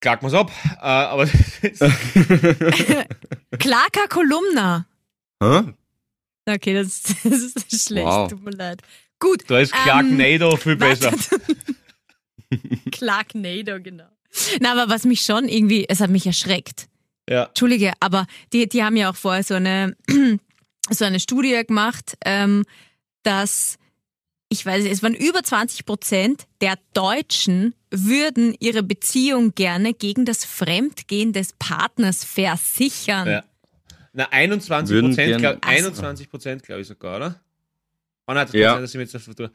Klag mal's ab. Äh, aber Clarka Kolumna. Hä? Okay, das, das ist schlecht, Wow. tut mir leid. Gut. da ist Clark ähm, Nado viel besser. Clarknado, genau. Na, aber was mich schon irgendwie, es hat mich erschreckt. Ja. Entschuldige, aber die, die haben ja auch vorher so eine, so eine Studie gemacht, ähm, dass, ich weiß nicht, es waren über 20 Prozent der Deutschen würden ihre Beziehung gerne gegen das Fremdgehen des Partners versichern. Ja. Na, 21 Würden Prozent, glaub, Ach so. 21 Prozent, glaube ich sogar, oder? Oh nein, das kann Ja. sein, dass ich mir jetzt das vertue.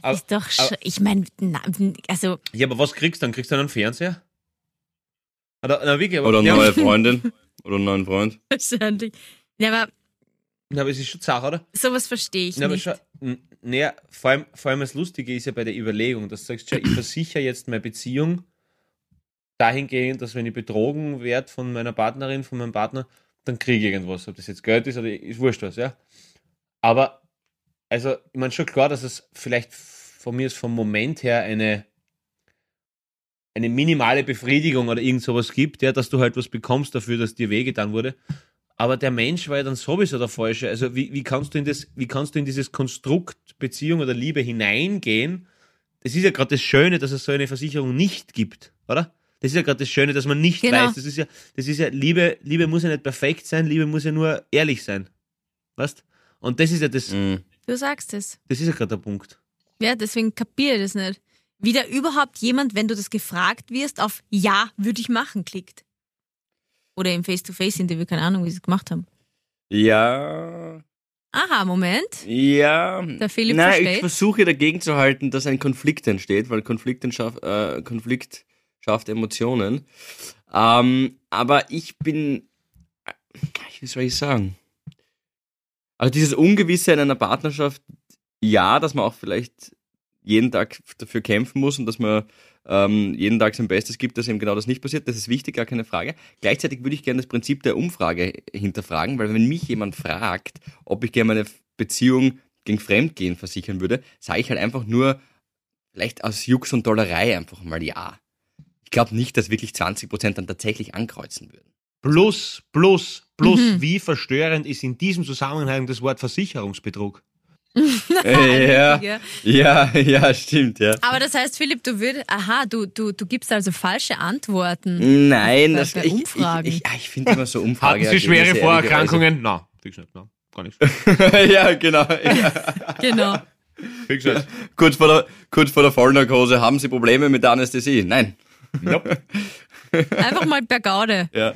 Aber, ist doch, aber- ich meine, also, ja, aber was kriegst du dann? Kriegst du dann einen Fernseher? Oder, na, wirklich, aber, Oder eine ja, neue Freundin oder einen neuen Freund. wahrscheinlich. Ja, aber na, aber es ist schon Sache, oder? sowas verstehe ich Na, aber nicht. schon, n- naja, vor allem, vor allem das Lustige ist ja bei der Überlegung, dass du sagst, schau, ich versichere jetzt meine Beziehung dahingehend, dass wenn ich betrogen werde von meiner Partnerin, von meinem Partner, dann kriege ich irgendwas. Ob das jetzt Geld ist oder ist wurscht was, ja. Aber, also, ich meine schon klar, dass es vielleicht von mir ist vom Moment her eine, eine minimale Befriedigung oder irgend sowas gibt, ja, dass du halt was bekommst dafür, dass dir wehgetan wurde. Aber der Mensch war ja dann sowieso der Falsche. Also wie, wie kannst du in das, wie kannst du in dieses Konstrukt Beziehung oder Liebe hineingehen? Das ist ja gerade das Schöne, dass es so eine Versicherung nicht gibt, oder? Das ist ja gerade das Schöne, dass man nicht Genau. weiß. Das ist ja, das ist ja, Liebe, Liebe muss ja nicht perfekt sein, Liebe muss ja nur ehrlich sein. Weißt? Und das ist ja das, Mhm. Du sagst es. das ist ja gerade der Punkt. Ja, deswegen kapiere ich das nicht. Wie da überhaupt jemand, wenn du das gefragt wirst, auf Ja, würde ich machen, klickt. Oder im Face-to-Face-Interview, keine Ahnung, wie sie es gemacht haben. Ja, Aha, Moment. ja. Der Philipp Nein, versteht. ich versuche dagegen zu halten, dass ein Konflikt entsteht, weil Konflikt, entschaff, äh, Konflikt schafft Emotionen. Ähm, aber ich bin, äh, wie soll ich sagen? Also dieses Ungewisse in einer Partnerschaft, ja, dass man auch vielleicht jeden Tag dafür kämpfen muss und dass man ähm, jeden Tag sein Bestes gibt, dass eben genau das nicht passiert. Das ist wichtig, gar keine Frage. Gleichzeitig würde ich gerne das Prinzip der Umfrage hinterfragen, weil wenn mich jemand fragt, ob ich gerne meine Beziehung gegen Fremdgehen versichern würde, sage ich halt einfach nur, vielleicht aus Jux und Dollerei einfach mal ja. Ich glaube nicht, dass wirklich 20% dann tatsächlich ankreuzen würden. Plus, plus, plus, Mhm. wie verstörend ist in diesem Zusammenhang das Wort Versicherungsbetrug? Äh, ja, Ja. ja, stimmt, ja. Aber das heißt, Philipp, du würdest, aha, du, du, du gibst also falsche Antworten. Nein, Bei- das, bei ich, Umfragen. ich, ich, ich finde immer so Umfrage. Hatten Sie schwere Vorerkrankungen? Nein, fix nicht, nein, gar nichts. ja, genau. Ja. Genau. Fix nicht. kurz, vor der, kurz vor der Vollnarkose, haben Sie Probleme mit der Anästhesie? Nein. Nope. Einfach mal per Gaude. Ja.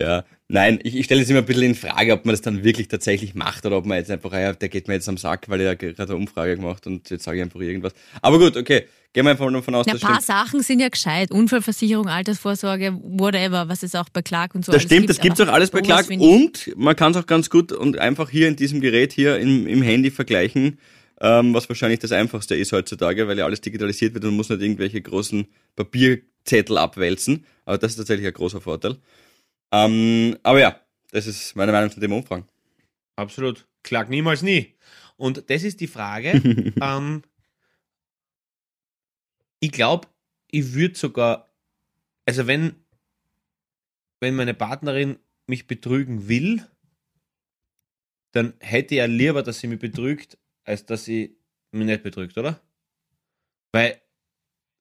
Ja, nein, ich, ich stelle es immer ein bisschen in Frage, ob man das dann wirklich tatsächlich macht oder ob man jetzt einfach, ah ja, der geht mir jetzt am Sack, weil er gerade eine Umfrage gemacht und jetzt sage ich einfach irgendwas. Aber gut, okay, gehen wir einfach nur davon aus, Ja, das ein paar stimmt. Sachen sind ja gescheit. Unfallversicherung, Altersvorsorge, whatever, was es auch bei Clark und so Das alles stimmt, gibt. das gibt's aber auch alles bei Clark und man kann es auch ganz gut und einfach hier in diesem Gerät hier im, im Handy vergleichen, ähm, was wahrscheinlich das einfachste ist heutzutage, weil ja alles digitalisiert wird und man muss nicht irgendwelche großen Papierzettel abwälzen. Aber das ist tatsächlich ein großer Vorteil. Ähm, aber ja, das ist meine Meinung zu dem Umfang. Absolut. Klag niemals nie. Und das ist die Frage. ähm, ich glaube, ich würde sogar, also wenn, wenn meine Partnerin mich betrügen will, dann hätte ich ja lieber, dass sie mich betrügt, als dass sie mich nicht betrügt, oder? Weil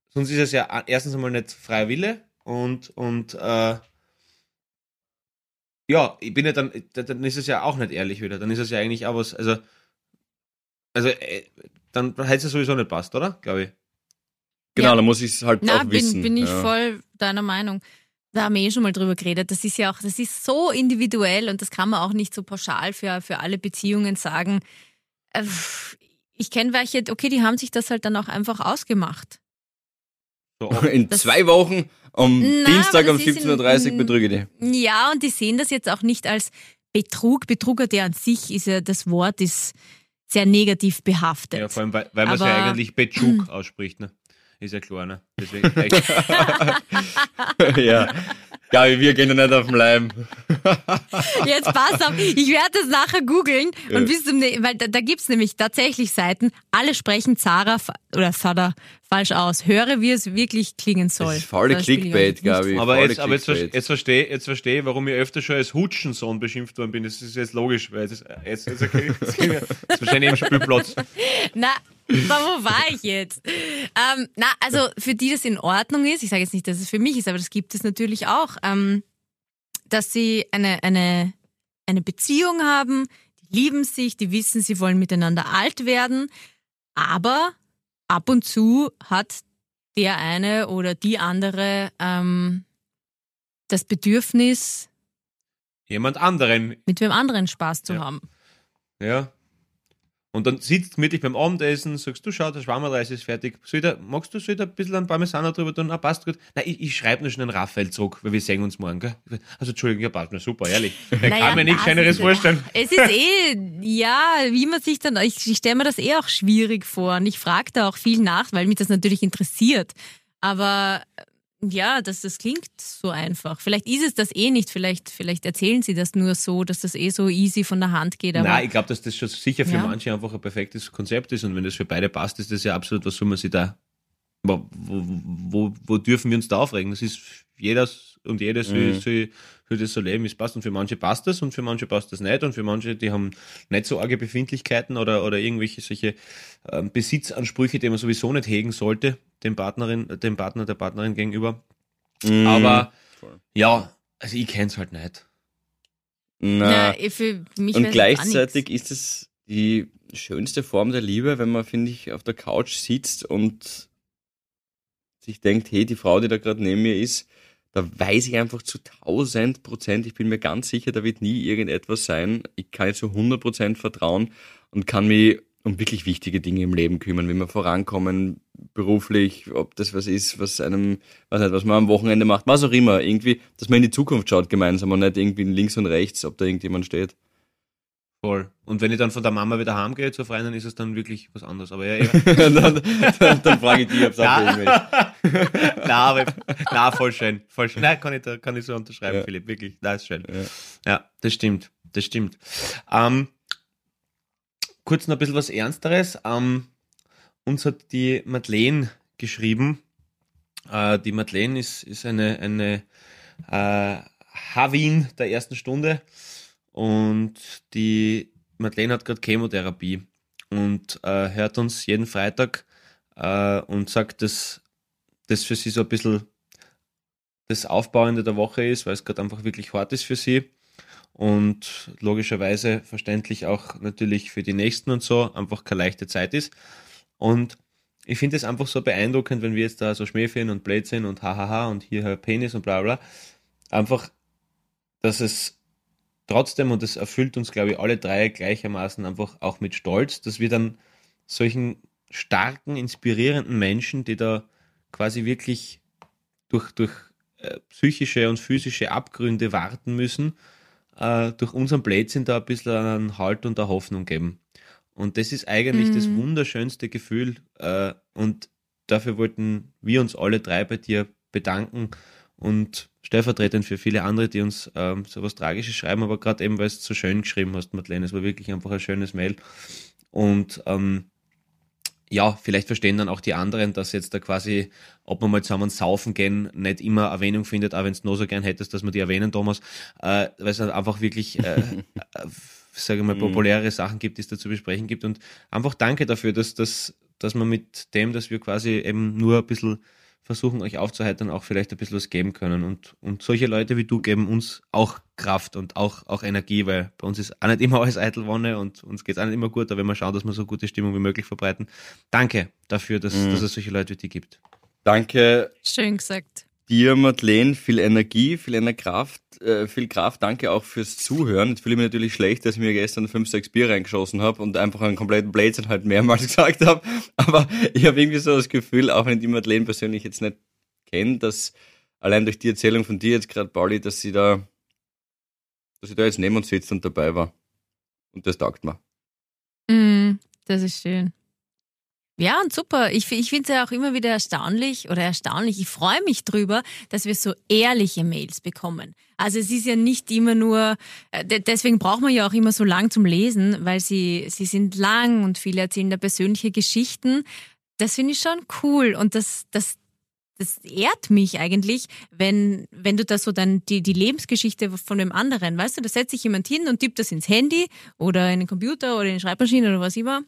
sonst ist es ja erstens einmal nicht freier Wille und, und äh, ja, ich bin ja dann, dann ist es ja auch nicht ehrlich wieder. Dann ist es ja eigentlich auch was, also, also, äh, dann hätte es ja sowieso nicht passt, oder? Glaube ich. Genau, Ja. da muss ich es halt Na, auch wissen. bin, bin ich ja. voll deiner Meinung. Da haben wir eh schon mal drüber geredet. Das ist ja auch, das ist so individuell und das kann man auch nicht so pauschal für, für alle Beziehungen sagen. Äh, Ich kenne welche, okay, die haben sich das halt dann auch einfach ausgemacht. So, In Das- zwei Wochen am Na, Dienstag um das ist 17.30 Uhr betrüge ich die. Ja, und die sehen das jetzt auch nicht als Betrug. Betrug hat ja an sich, ist ja, das Wort ist sehr negativ behaftet. ja, vor allem, weil, weil man es ja eigentlich Betschuk ausspricht, ne? Ist ja klar, ne? Deswegen, ja. Ja, wir gehen ja nicht auf den Leim. Jetzt pass auf, ich werde das nachher googeln Ja. und bis zum, ne- weil da, da gibt's nämlich tatsächlich Seiten, alle sprechen Zara oder Sada falsch aus. Höre, wie es wirklich klingen soll. ist faule Das spiele ich Clickbait, Gabi. aber jetzt, aber jetzt, jetzt verstehe jetzt versteh, warum ich öfter schon als Hutschensohn beschimpft worden bin. Das ist jetzt logisch, weil das, jetzt, jetzt, okay, jetzt, jetzt wahrscheinlich im Spielplatz. Na, aber wo war ich jetzt? Ähm, na, also für die das in Ordnung ist, ich sage jetzt nicht, dass es für mich ist, aber das gibt es natürlich auch, ähm, dass sie eine, eine, eine Beziehung haben, die lieben sich, die wissen, sie wollen miteinander alt werden, aber ab und zu hat der eine oder die andere ähm, das Bedürfnis, Jemand anderen mit wem anderen Spaß zu Ja. haben. Ja. Und dann sitzt gemütlich beim Abendessen, sagst du, schau, der Schwammerreis ist fertig. Soll da, magst du, soll da ein bisschen an Parmesan drüber tun? Ah, passt gut. Nein, ich, ich schreibe nur schon einen Raphael zurück, weil wir sehen uns morgen, gell? Also, Entschuldigung, ja, passt mir super, ehrlich. Ich Naja, kann mir nichts Schöneres vorstellen. Es ist eh, ja, wie man sich dann, ich, ich stelle mir das eh auch schwierig vor und ich frage da auch viel nach, weil mich das natürlich interessiert. Aber ja, das, das klingt so einfach. Vielleicht ist es das eh nicht. Vielleicht, vielleicht erzählen sie das nur so, dass das eh so easy von der Hand geht. Aber Nein, ich glaube, dass das schon sicher für Ja. manche einfach ein perfektes Konzept ist und wenn das für beide passt, ist das ja absolut, was soll man sich da, wo, wo, wo, wo dürfen wir uns da aufregen? Das ist jeder und jede soll, Mhm. soll, soll das so leben, wie es passt und für manche passt das und für manche passt das nicht und für manche, die haben nicht so arge Befindlichkeiten oder, oder irgendwelche solche ähm, Besitzansprüche, die man sowieso nicht hegen sollte, dem Partnerin, dem Partner, der Partnerin gegenüber. Mhm. Aber Voll. ja, also ich kenn's halt nicht. Na, ja, für mich und gleichzeitig ist es die schönste Form der Liebe, wenn man, finde ich, auf der Couch sitzt und sich denkt, hey, die Frau, die da gerade neben mir ist, da weiß ich einfach zu 1000 Prozent, ich bin mir ganz sicher, da wird nie irgendetwas sein. Ich kann ihr zu 100 Prozent vertrauen und kann mich um wirklich wichtige Dinge im Leben kümmern, wie wir vorankommen, beruflich, ob das was ist, was einem, was nicht, was man am Wochenende macht, was auch immer, irgendwie, dass man in die Zukunft schaut gemeinsam und nicht irgendwie links und rechts, ob da irgendjemand steht. Voll. Und wenn ich dann von der Mama wieder heimgehe zur Freundin, ist es dann wirklich was anderes. Aber ja, eben. dann, dann, dann frage ich dich, ob es auch Ja. nein, aber nein, voll schön. Voll schön. Nein, kann ich, da, kann ich so unterschreiben, Ja. Philipp. Wirklich. Nein, ist schön. Ja. Ja, das stimmt. Das stimmt. Ähm, kurz noch ein bisschen was Ernsteres. Ähm, uns hat die Madeleine geschrieben. Äh, die Madeleine ist, ist eine, eine äh, Havin der ersten Stunde. Und die Madeleine hat gerade Chemotherapie und äh, hört uns jeden Freitag äh, und sagt, dass das für sie so ein bisschen das Aufbauende der Woche ist, weil es gerade einfach wirklich hart ist für sie und logischerweise verständlich auch natürlich für die Nächsten und so einfach keine leichte Zeit ist. Und ich finde es einfach so beeindruckend, wenn wir jetzt da so Schmähchen und Blödsinn und hahaha und hier Herr Penis und bla bla, einfach, dass es trotzdem, und das erfüllt uns, glaube ich, alle drei gleichermaßen einfach auch mit Stolz, dass wir dann solchen starken, inspirierenden Menschen, die da quasi wirklich durch, durch äh, psychische und physische Abgründe warten müssen, äh, durch unseren Blödsinn da ein bisschen einen Halt und eine Hoffnung geben. Und das ist eigentlich Mhm. das wunderschönste Gefühl. Äh, und dafür wollten wir uns alle drei bei dir bedanken und stellvertretend für viele andere, die uns ähm, sowas Tragisches schreiben, aber gerade eben, weil es so schön geschrieben hast, Madeleine, es war wirklich einfach ein schönes Mail. Und ähm, ja, vielleicht verstehen dann auch die anderen, dass jetzt da quasi, ob wir mal zusammen saufen gehen, nicht immer Erwähnung findet, auch wenn du nur so gern hättest, dass wir die erwähnen, Thomas, äh, weil es halt einfach wirklich, äh, äh, sage ich mal, Mhm. populärere Sachen gibt, die es da zu besprechen gibt. Und einfach danke dafür, dass, dass, dass man mit dem, dass wir quasi eben nur ein bisschen versuchen, euch aufzuheitern, auch vielleicht ein bisschen was geben können. Und, und solche Leute wie du geben uns auch Kraft und auch, auch Energie, weil bei uns ist auch nicht immer alles eitel Wonne und uns geht es auch nicht immer gut, aber wenn wir schauen, dass wir so gute Stimmung wie möglich verbreiten. Danke dafür, dass, Mhm. dass es solche Leute wie die gibt. Danke Schön gesagt. Dir, Madeleine, viel Energie, viel Ener Kraft, äh, viel Kraft. Danke auch fürs Zuhören. Jetzt fühle ich mich natürlich schlecht, dass ich mir gestern fünf, sechs Bier reingeschossen habe und einfach einen kompletten Blödsinn halt mehrmals gesagt habe. Aber ich habe irgendwie so das Gefühl, auch wenn ich die Madeleine persönlich jetzt nicht kenne, dass allein durch die Erzählung von dir jetzt gerade, Pauli, dass sie da, dass sie da jetzt neben uns sitzt und dabei war. Und das taugt mir. Mm, das ist schön. Ja, und super. Ich, ich finde es ja auch immer wieder erstaunlich oder erstaunlich. Ich freue mich drüber, dass wir so ehrliche Mails bekommen. Also es ist ja nicht immer nur, äh, de- deswegen braucht man ja auch immer so lang zum Lesen, weil sie, sie sind lang und viele erzählen da persönliche Geschichten. Das finde ich schon cool und das, das, das ehrt mich eigentlich, wenn, wenn du da so dann die, die Lebensgeschichte von dem anderen, weißt du, da setzt sich jemand hin und tippt das ins Handy oder in den Computer oder in die Schreibmaschine oder was immer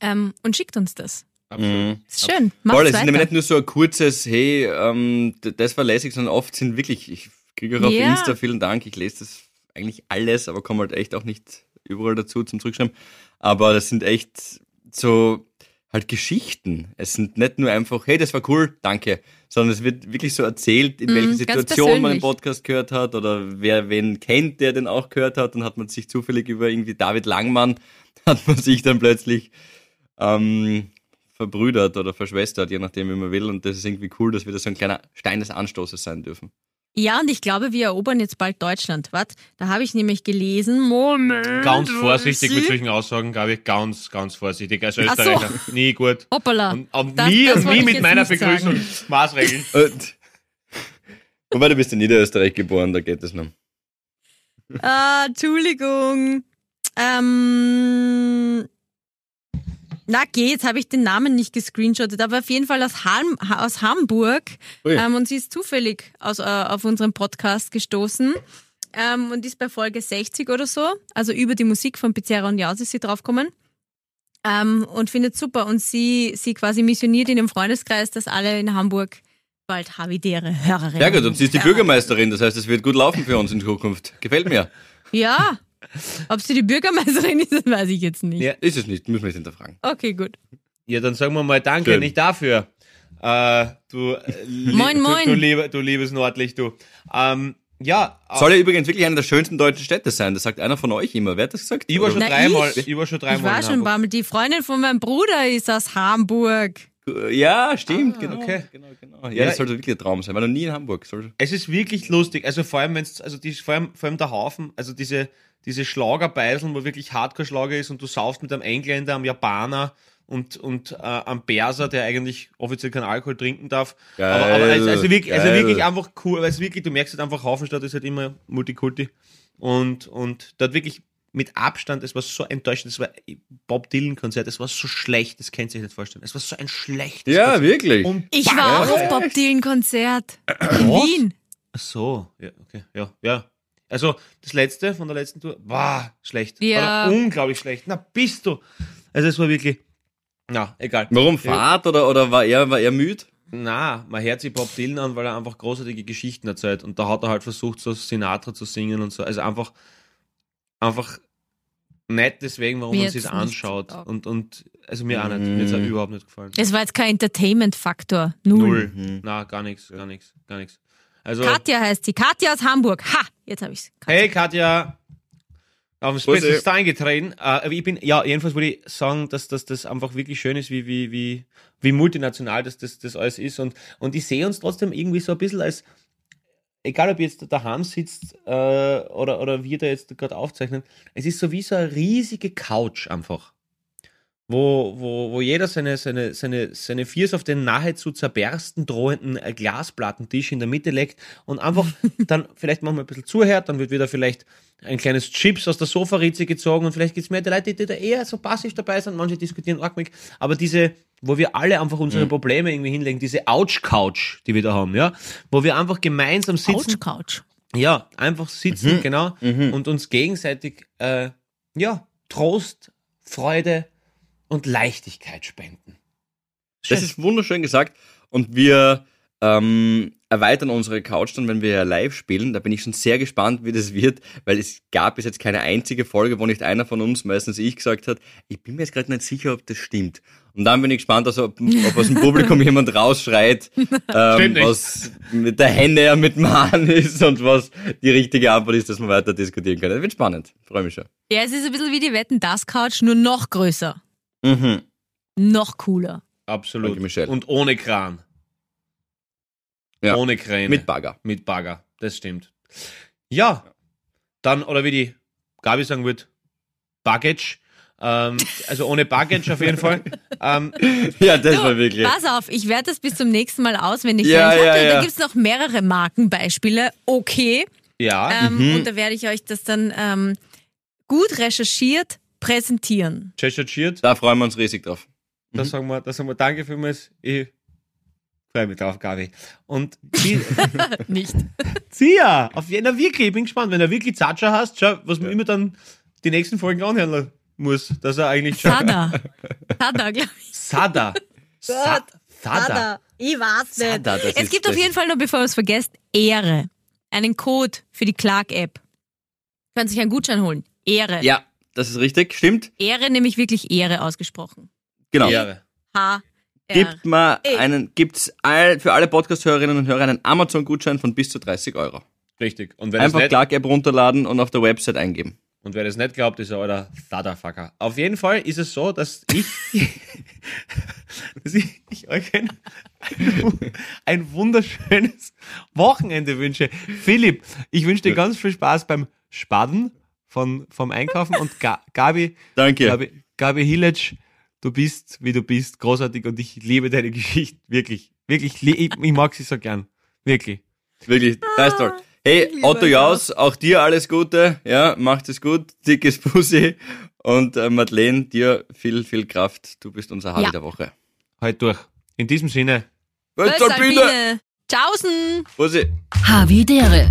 ähm, und schickt uns das. Mhm. Das ist schön. Macht's Voll, es ist nämlich nicht nur so ein kurzes, hey, ähm, das war lässig, sondern oft sind wirklich, ich kriege auch auf Ja. Insta, vielen Dank, ich lese das eigentlich alles, aber komme halt echt auch nicht überall dazu zum Zurückschreiben. Aber das sind echt so halt Geschichten. Es sind nicht nur einfach, hey, das war cool, danke, sondern es wird wirklich so erzählt, in Mhm, welcher Situation man den. Podcast gehört hat oder wer wen kennt, der den auch gehört hat. Dann hat man sich zufällig über irgendwie David Langmann, hat man sich dann plötzlich ähm, verbrüdert oder verschwestert, je nachdem, wie man will. Und das ist irgendwie cool, dass wir da so ein kleiner Stein des Anstoßes sein dürfen. Ja, und ich glaube, wir erobern jetzt bald Deutschland. Was? Da habe ich nämlich gelesen. Moment. Ganz vorsichtig mit solchen Aussagen, glaube ich, ganz, ganz vorsichtig. Als Ach so. Österreicher, nie gut. Hoppala. Und, und Das- nie, das nie mit meiner Begrüßung sagen. Maßregeln. Wobei, du bist in Niederösterreich geboren, da geht es noch. Ah, Entschuldigung. Ähm, na geh, jetzt habe ich den Namen nicht gescreenshottet, aber auf jeden Fall aus, Ham, aus Hamburg. Ui. Ähm, und sie ist zufällig aus, äh, auf unseren Podcast gestoßen. Ähm, und ist bei Folge 60 oder so, also über die Musik von Pizzeria und Jaus ist sie draufgekommen. Ähm, und findet super. Und sie, sie quasi missioniert in dem Freundeskreis, dass alle in Hamburg bald Havidere Hörerinnen Ja gut, und sie ist die Bürgermeisterin, das heißt, es wird gut laufen für uns in Zukunft. Gefällt mir. Ja. Ob sie die Bürgermeisterin ist, weiß ich jetzt nicht. Ja. Ist es nicht, müssen wir nicht hinterfragen. Okay, gut. Ja, dann sagen wir mal Danke, Schön. nicht dafür. Äh, du, äh, Moin, moin. Du, du, liebe, du liebes Nordlicht, du. Ähm, ja, äh, Soll ja übrigens wirklich eine der schönsten deutschen Städte sein, das sagt einer von euch immer. Wer hat das gesagt? ich war schon dreimal, ich? ich war schon Ich dreimal war in schon ein Hamburg. paar Mal. Die Freundin von meinem Bruder ist aus Hamburg. Ja, stimmt, Ah, genau, okay. genau, genau. Ja, Ja, das sollte wirklich ein Traum sein. War noch nie in Hamburg. Soll Es ist wirklich lustig. Also vor allem, wenn's, also die, vor allem, vor allem der Haufen, also diese, diese Schlagerbeiseln, wo wirklich Hardcore-Schlager ist und du saufst mit einem Engländer, einem Japaner und, und äh, einem Perser, der eigentlich offiziell keinen Alkohol trinken darf. Geil, aber, aber also, also, wirklich, also wirklich einfach cool, weil es wirklich, du merkst halt einfach, Haufenstadt ist halt immer Multikulti. Und, und dort wirklich mit Abstand, es war so enttäuschend, es war Bob Dylan-Konzert, es war so schlecht, das könnt ihr euch nicht vorstellen. Es war so ein schlechtes Ja, Konzert. wirklich. Und Ich war auch auf Bob Dylan Konzert in? Wien. Ach so, ja, okay, ja, ja. Also das letzte von der letzten Tour war schlecht. Ja. War unglaublich schlecht. Na, bist du. Also es war wirklich. Na, egal. Warum Fahrt oder, oder war er, war er müde? Na, man hört sich Bob Dylan an, weil er einfach großartige Geschichten erzählt. Und da hat er halt versucht, so Sinatra zu singen und so. Also einfach, einfach nicht deswegen, warum Mir man sich nicht anschaut. taugt. Und, und also mir auch nicht. Mir hat es auch überhaupt nicht gefallen. Es war jetzt kein Entertainment-Faktor. Null. Null. Mhm. Na, gar nichts, gar nichts, gar nichts. Also. Katja heißt sie. Katja aus Hamburg. Ha! Jetzt habe ich's. Katja. Hey Katja, auf den Grüße. Special Stein getreten. Äh, ich bin, ja, jedenfalls würde ich sagen, dass, dass das einfach wirklich schön ist, wie, wie, wie, wie multinational das, das, das alles ist. Und, und ich sehe uns trotzdem irgendwie so ein bisschen als, egal ob ihr jetzt daheim sitzt äh, oder, oder wir da jetzt gerade aufzeichnen, es ist so wie so eine riesige Couch einfach. Wo, wo, wo jeder seine, seine, seine, seine Viers auf den nahezu zerbersten drohenden äh, Glasplattentisch in der Mitte legt und einfach dann vielleicht manchmal ein bisschen zuhört, dann wird wieder vielleicht ein kleines Chips aus der Sofaritze gezogen und vielleicht gibt es mehr die Leute, die da eher so passiv dabei sind, manche diskutieren arg mit, aber diese, wo wir alle einfach unsere Probleme irgendwie hinlegen, diese Ouch-Couch, die wir da haben, ja, wo wir einfach gemeinsam sitzen, Couch, Couch. ja, einfach sitzen, genau, und uns gegenseitig, äh, ja, Trost, Freude und Leichtigkeit spenden. Das ist wunderschön gesagt. Und wir ähm, erweitern unsere Couch dann, wenn wir live spielen. Da bin ich schon sehr gespannt, wie das wird, weil es gab bis jetzt keine einzige Folge, wo nicht einer von uns, meistens ich, gesagt hat, ich bin mir jetzt gerade nicht sicher, ob das stimmt. Und dann bin ich gespannt, also, ob, ob aus dem Publikum jemand rausschreit, ähm, was mit der Hände mit dem Hahn ist und was die richtige Antwort ist, dass wir weiter diskutieren können. Das wird spannend. Freue mich schon. Ja, es ist ein bisschen wie die Wetten, das Couch, nur noch größer. Mhm. Noch cooler. Absolut. Danke, Michelle. Und ohne Kran. Ja. Ohne Kräne. Mit Bagger. Mit Bagger. Das stimmt. Ja. Dann, oder wie die Gabi sagen wird, Baggage. Ähm, also ohne Baggage auf jeden Fall. Ähm, Ja, das Du, war wirklich. Pass auf, ich werde das bis zum nächsten Mal auswendig Ja, ja, da, ja. da gibt's noch mehrere Markenbeispiele. Okay. ja, Ähm, Und da werde ich euch das dann ähm, gut recherchiert präsentieren. Cheshire Cheered. Da freuen wir uns riesig drauf. Da sagen wir, da sagen wir Danke vielmals. Ich freue mich drauf, Gabi. Und Nicht. Sia, auf jeden Fall wirklich, ich bin gespannt. Wenn er wirklich Zatscher hast, schau, was man immer dann die nächsten Folgen anhören muss, dass er eigentlich schon. Sada. Sada, glaube ich. Sada. Sa Sada. Sada. Ich weiß nicht. Sada, es ist- gibt auf jeden Fall, nur bevor ihr es vergesst, Ehre. Einen Code für die Clark-App. Können sich einen Gutschein holen. Ehre. Ja, das ist richtig, stimmt. Ehre, nämlich wirklich Ehre ausgesprochen. Genau. Ehre. H. Gibt mal Ey. einen, gibt's all, für alle Podcast-Hörerinnen und Hörer einen Amazon-Gutschein von bis zu 30 Euro. Richtig. Und das Einfach nicht, Clark-App runterladen und auf der Website eingeben. und wer das nicht glaubt, ist ein alter Thunderfucker. Auf jeden Fall ist es so, dass ich, dass ich, ich euch ein, ein wunderschönes Wochenende wünsche. Philipp, ich wünsche dir ganz viel Spaß beim Spaden von, vom Einkaufen und Ga Gabi, Danke. Gabi, Gabi Hillec, du bist, wie du bist, großartig und ich liebe deine Geschichte. Wirklich. Wirklich. li- Ich, ich mag sie so gern. Wirklich. Wirklich, nice talk. Hey, Lieber Otto Jaus, auch dir alles Gute. Ja, macht es gut. Dickes Pussy. Und äh, Madeleine, dir viel, viel Kraft. Du bist unser Harley Ja. der Woche. Halt durch. In diesem Sinne. Tschaußen. Pussy. Havidere.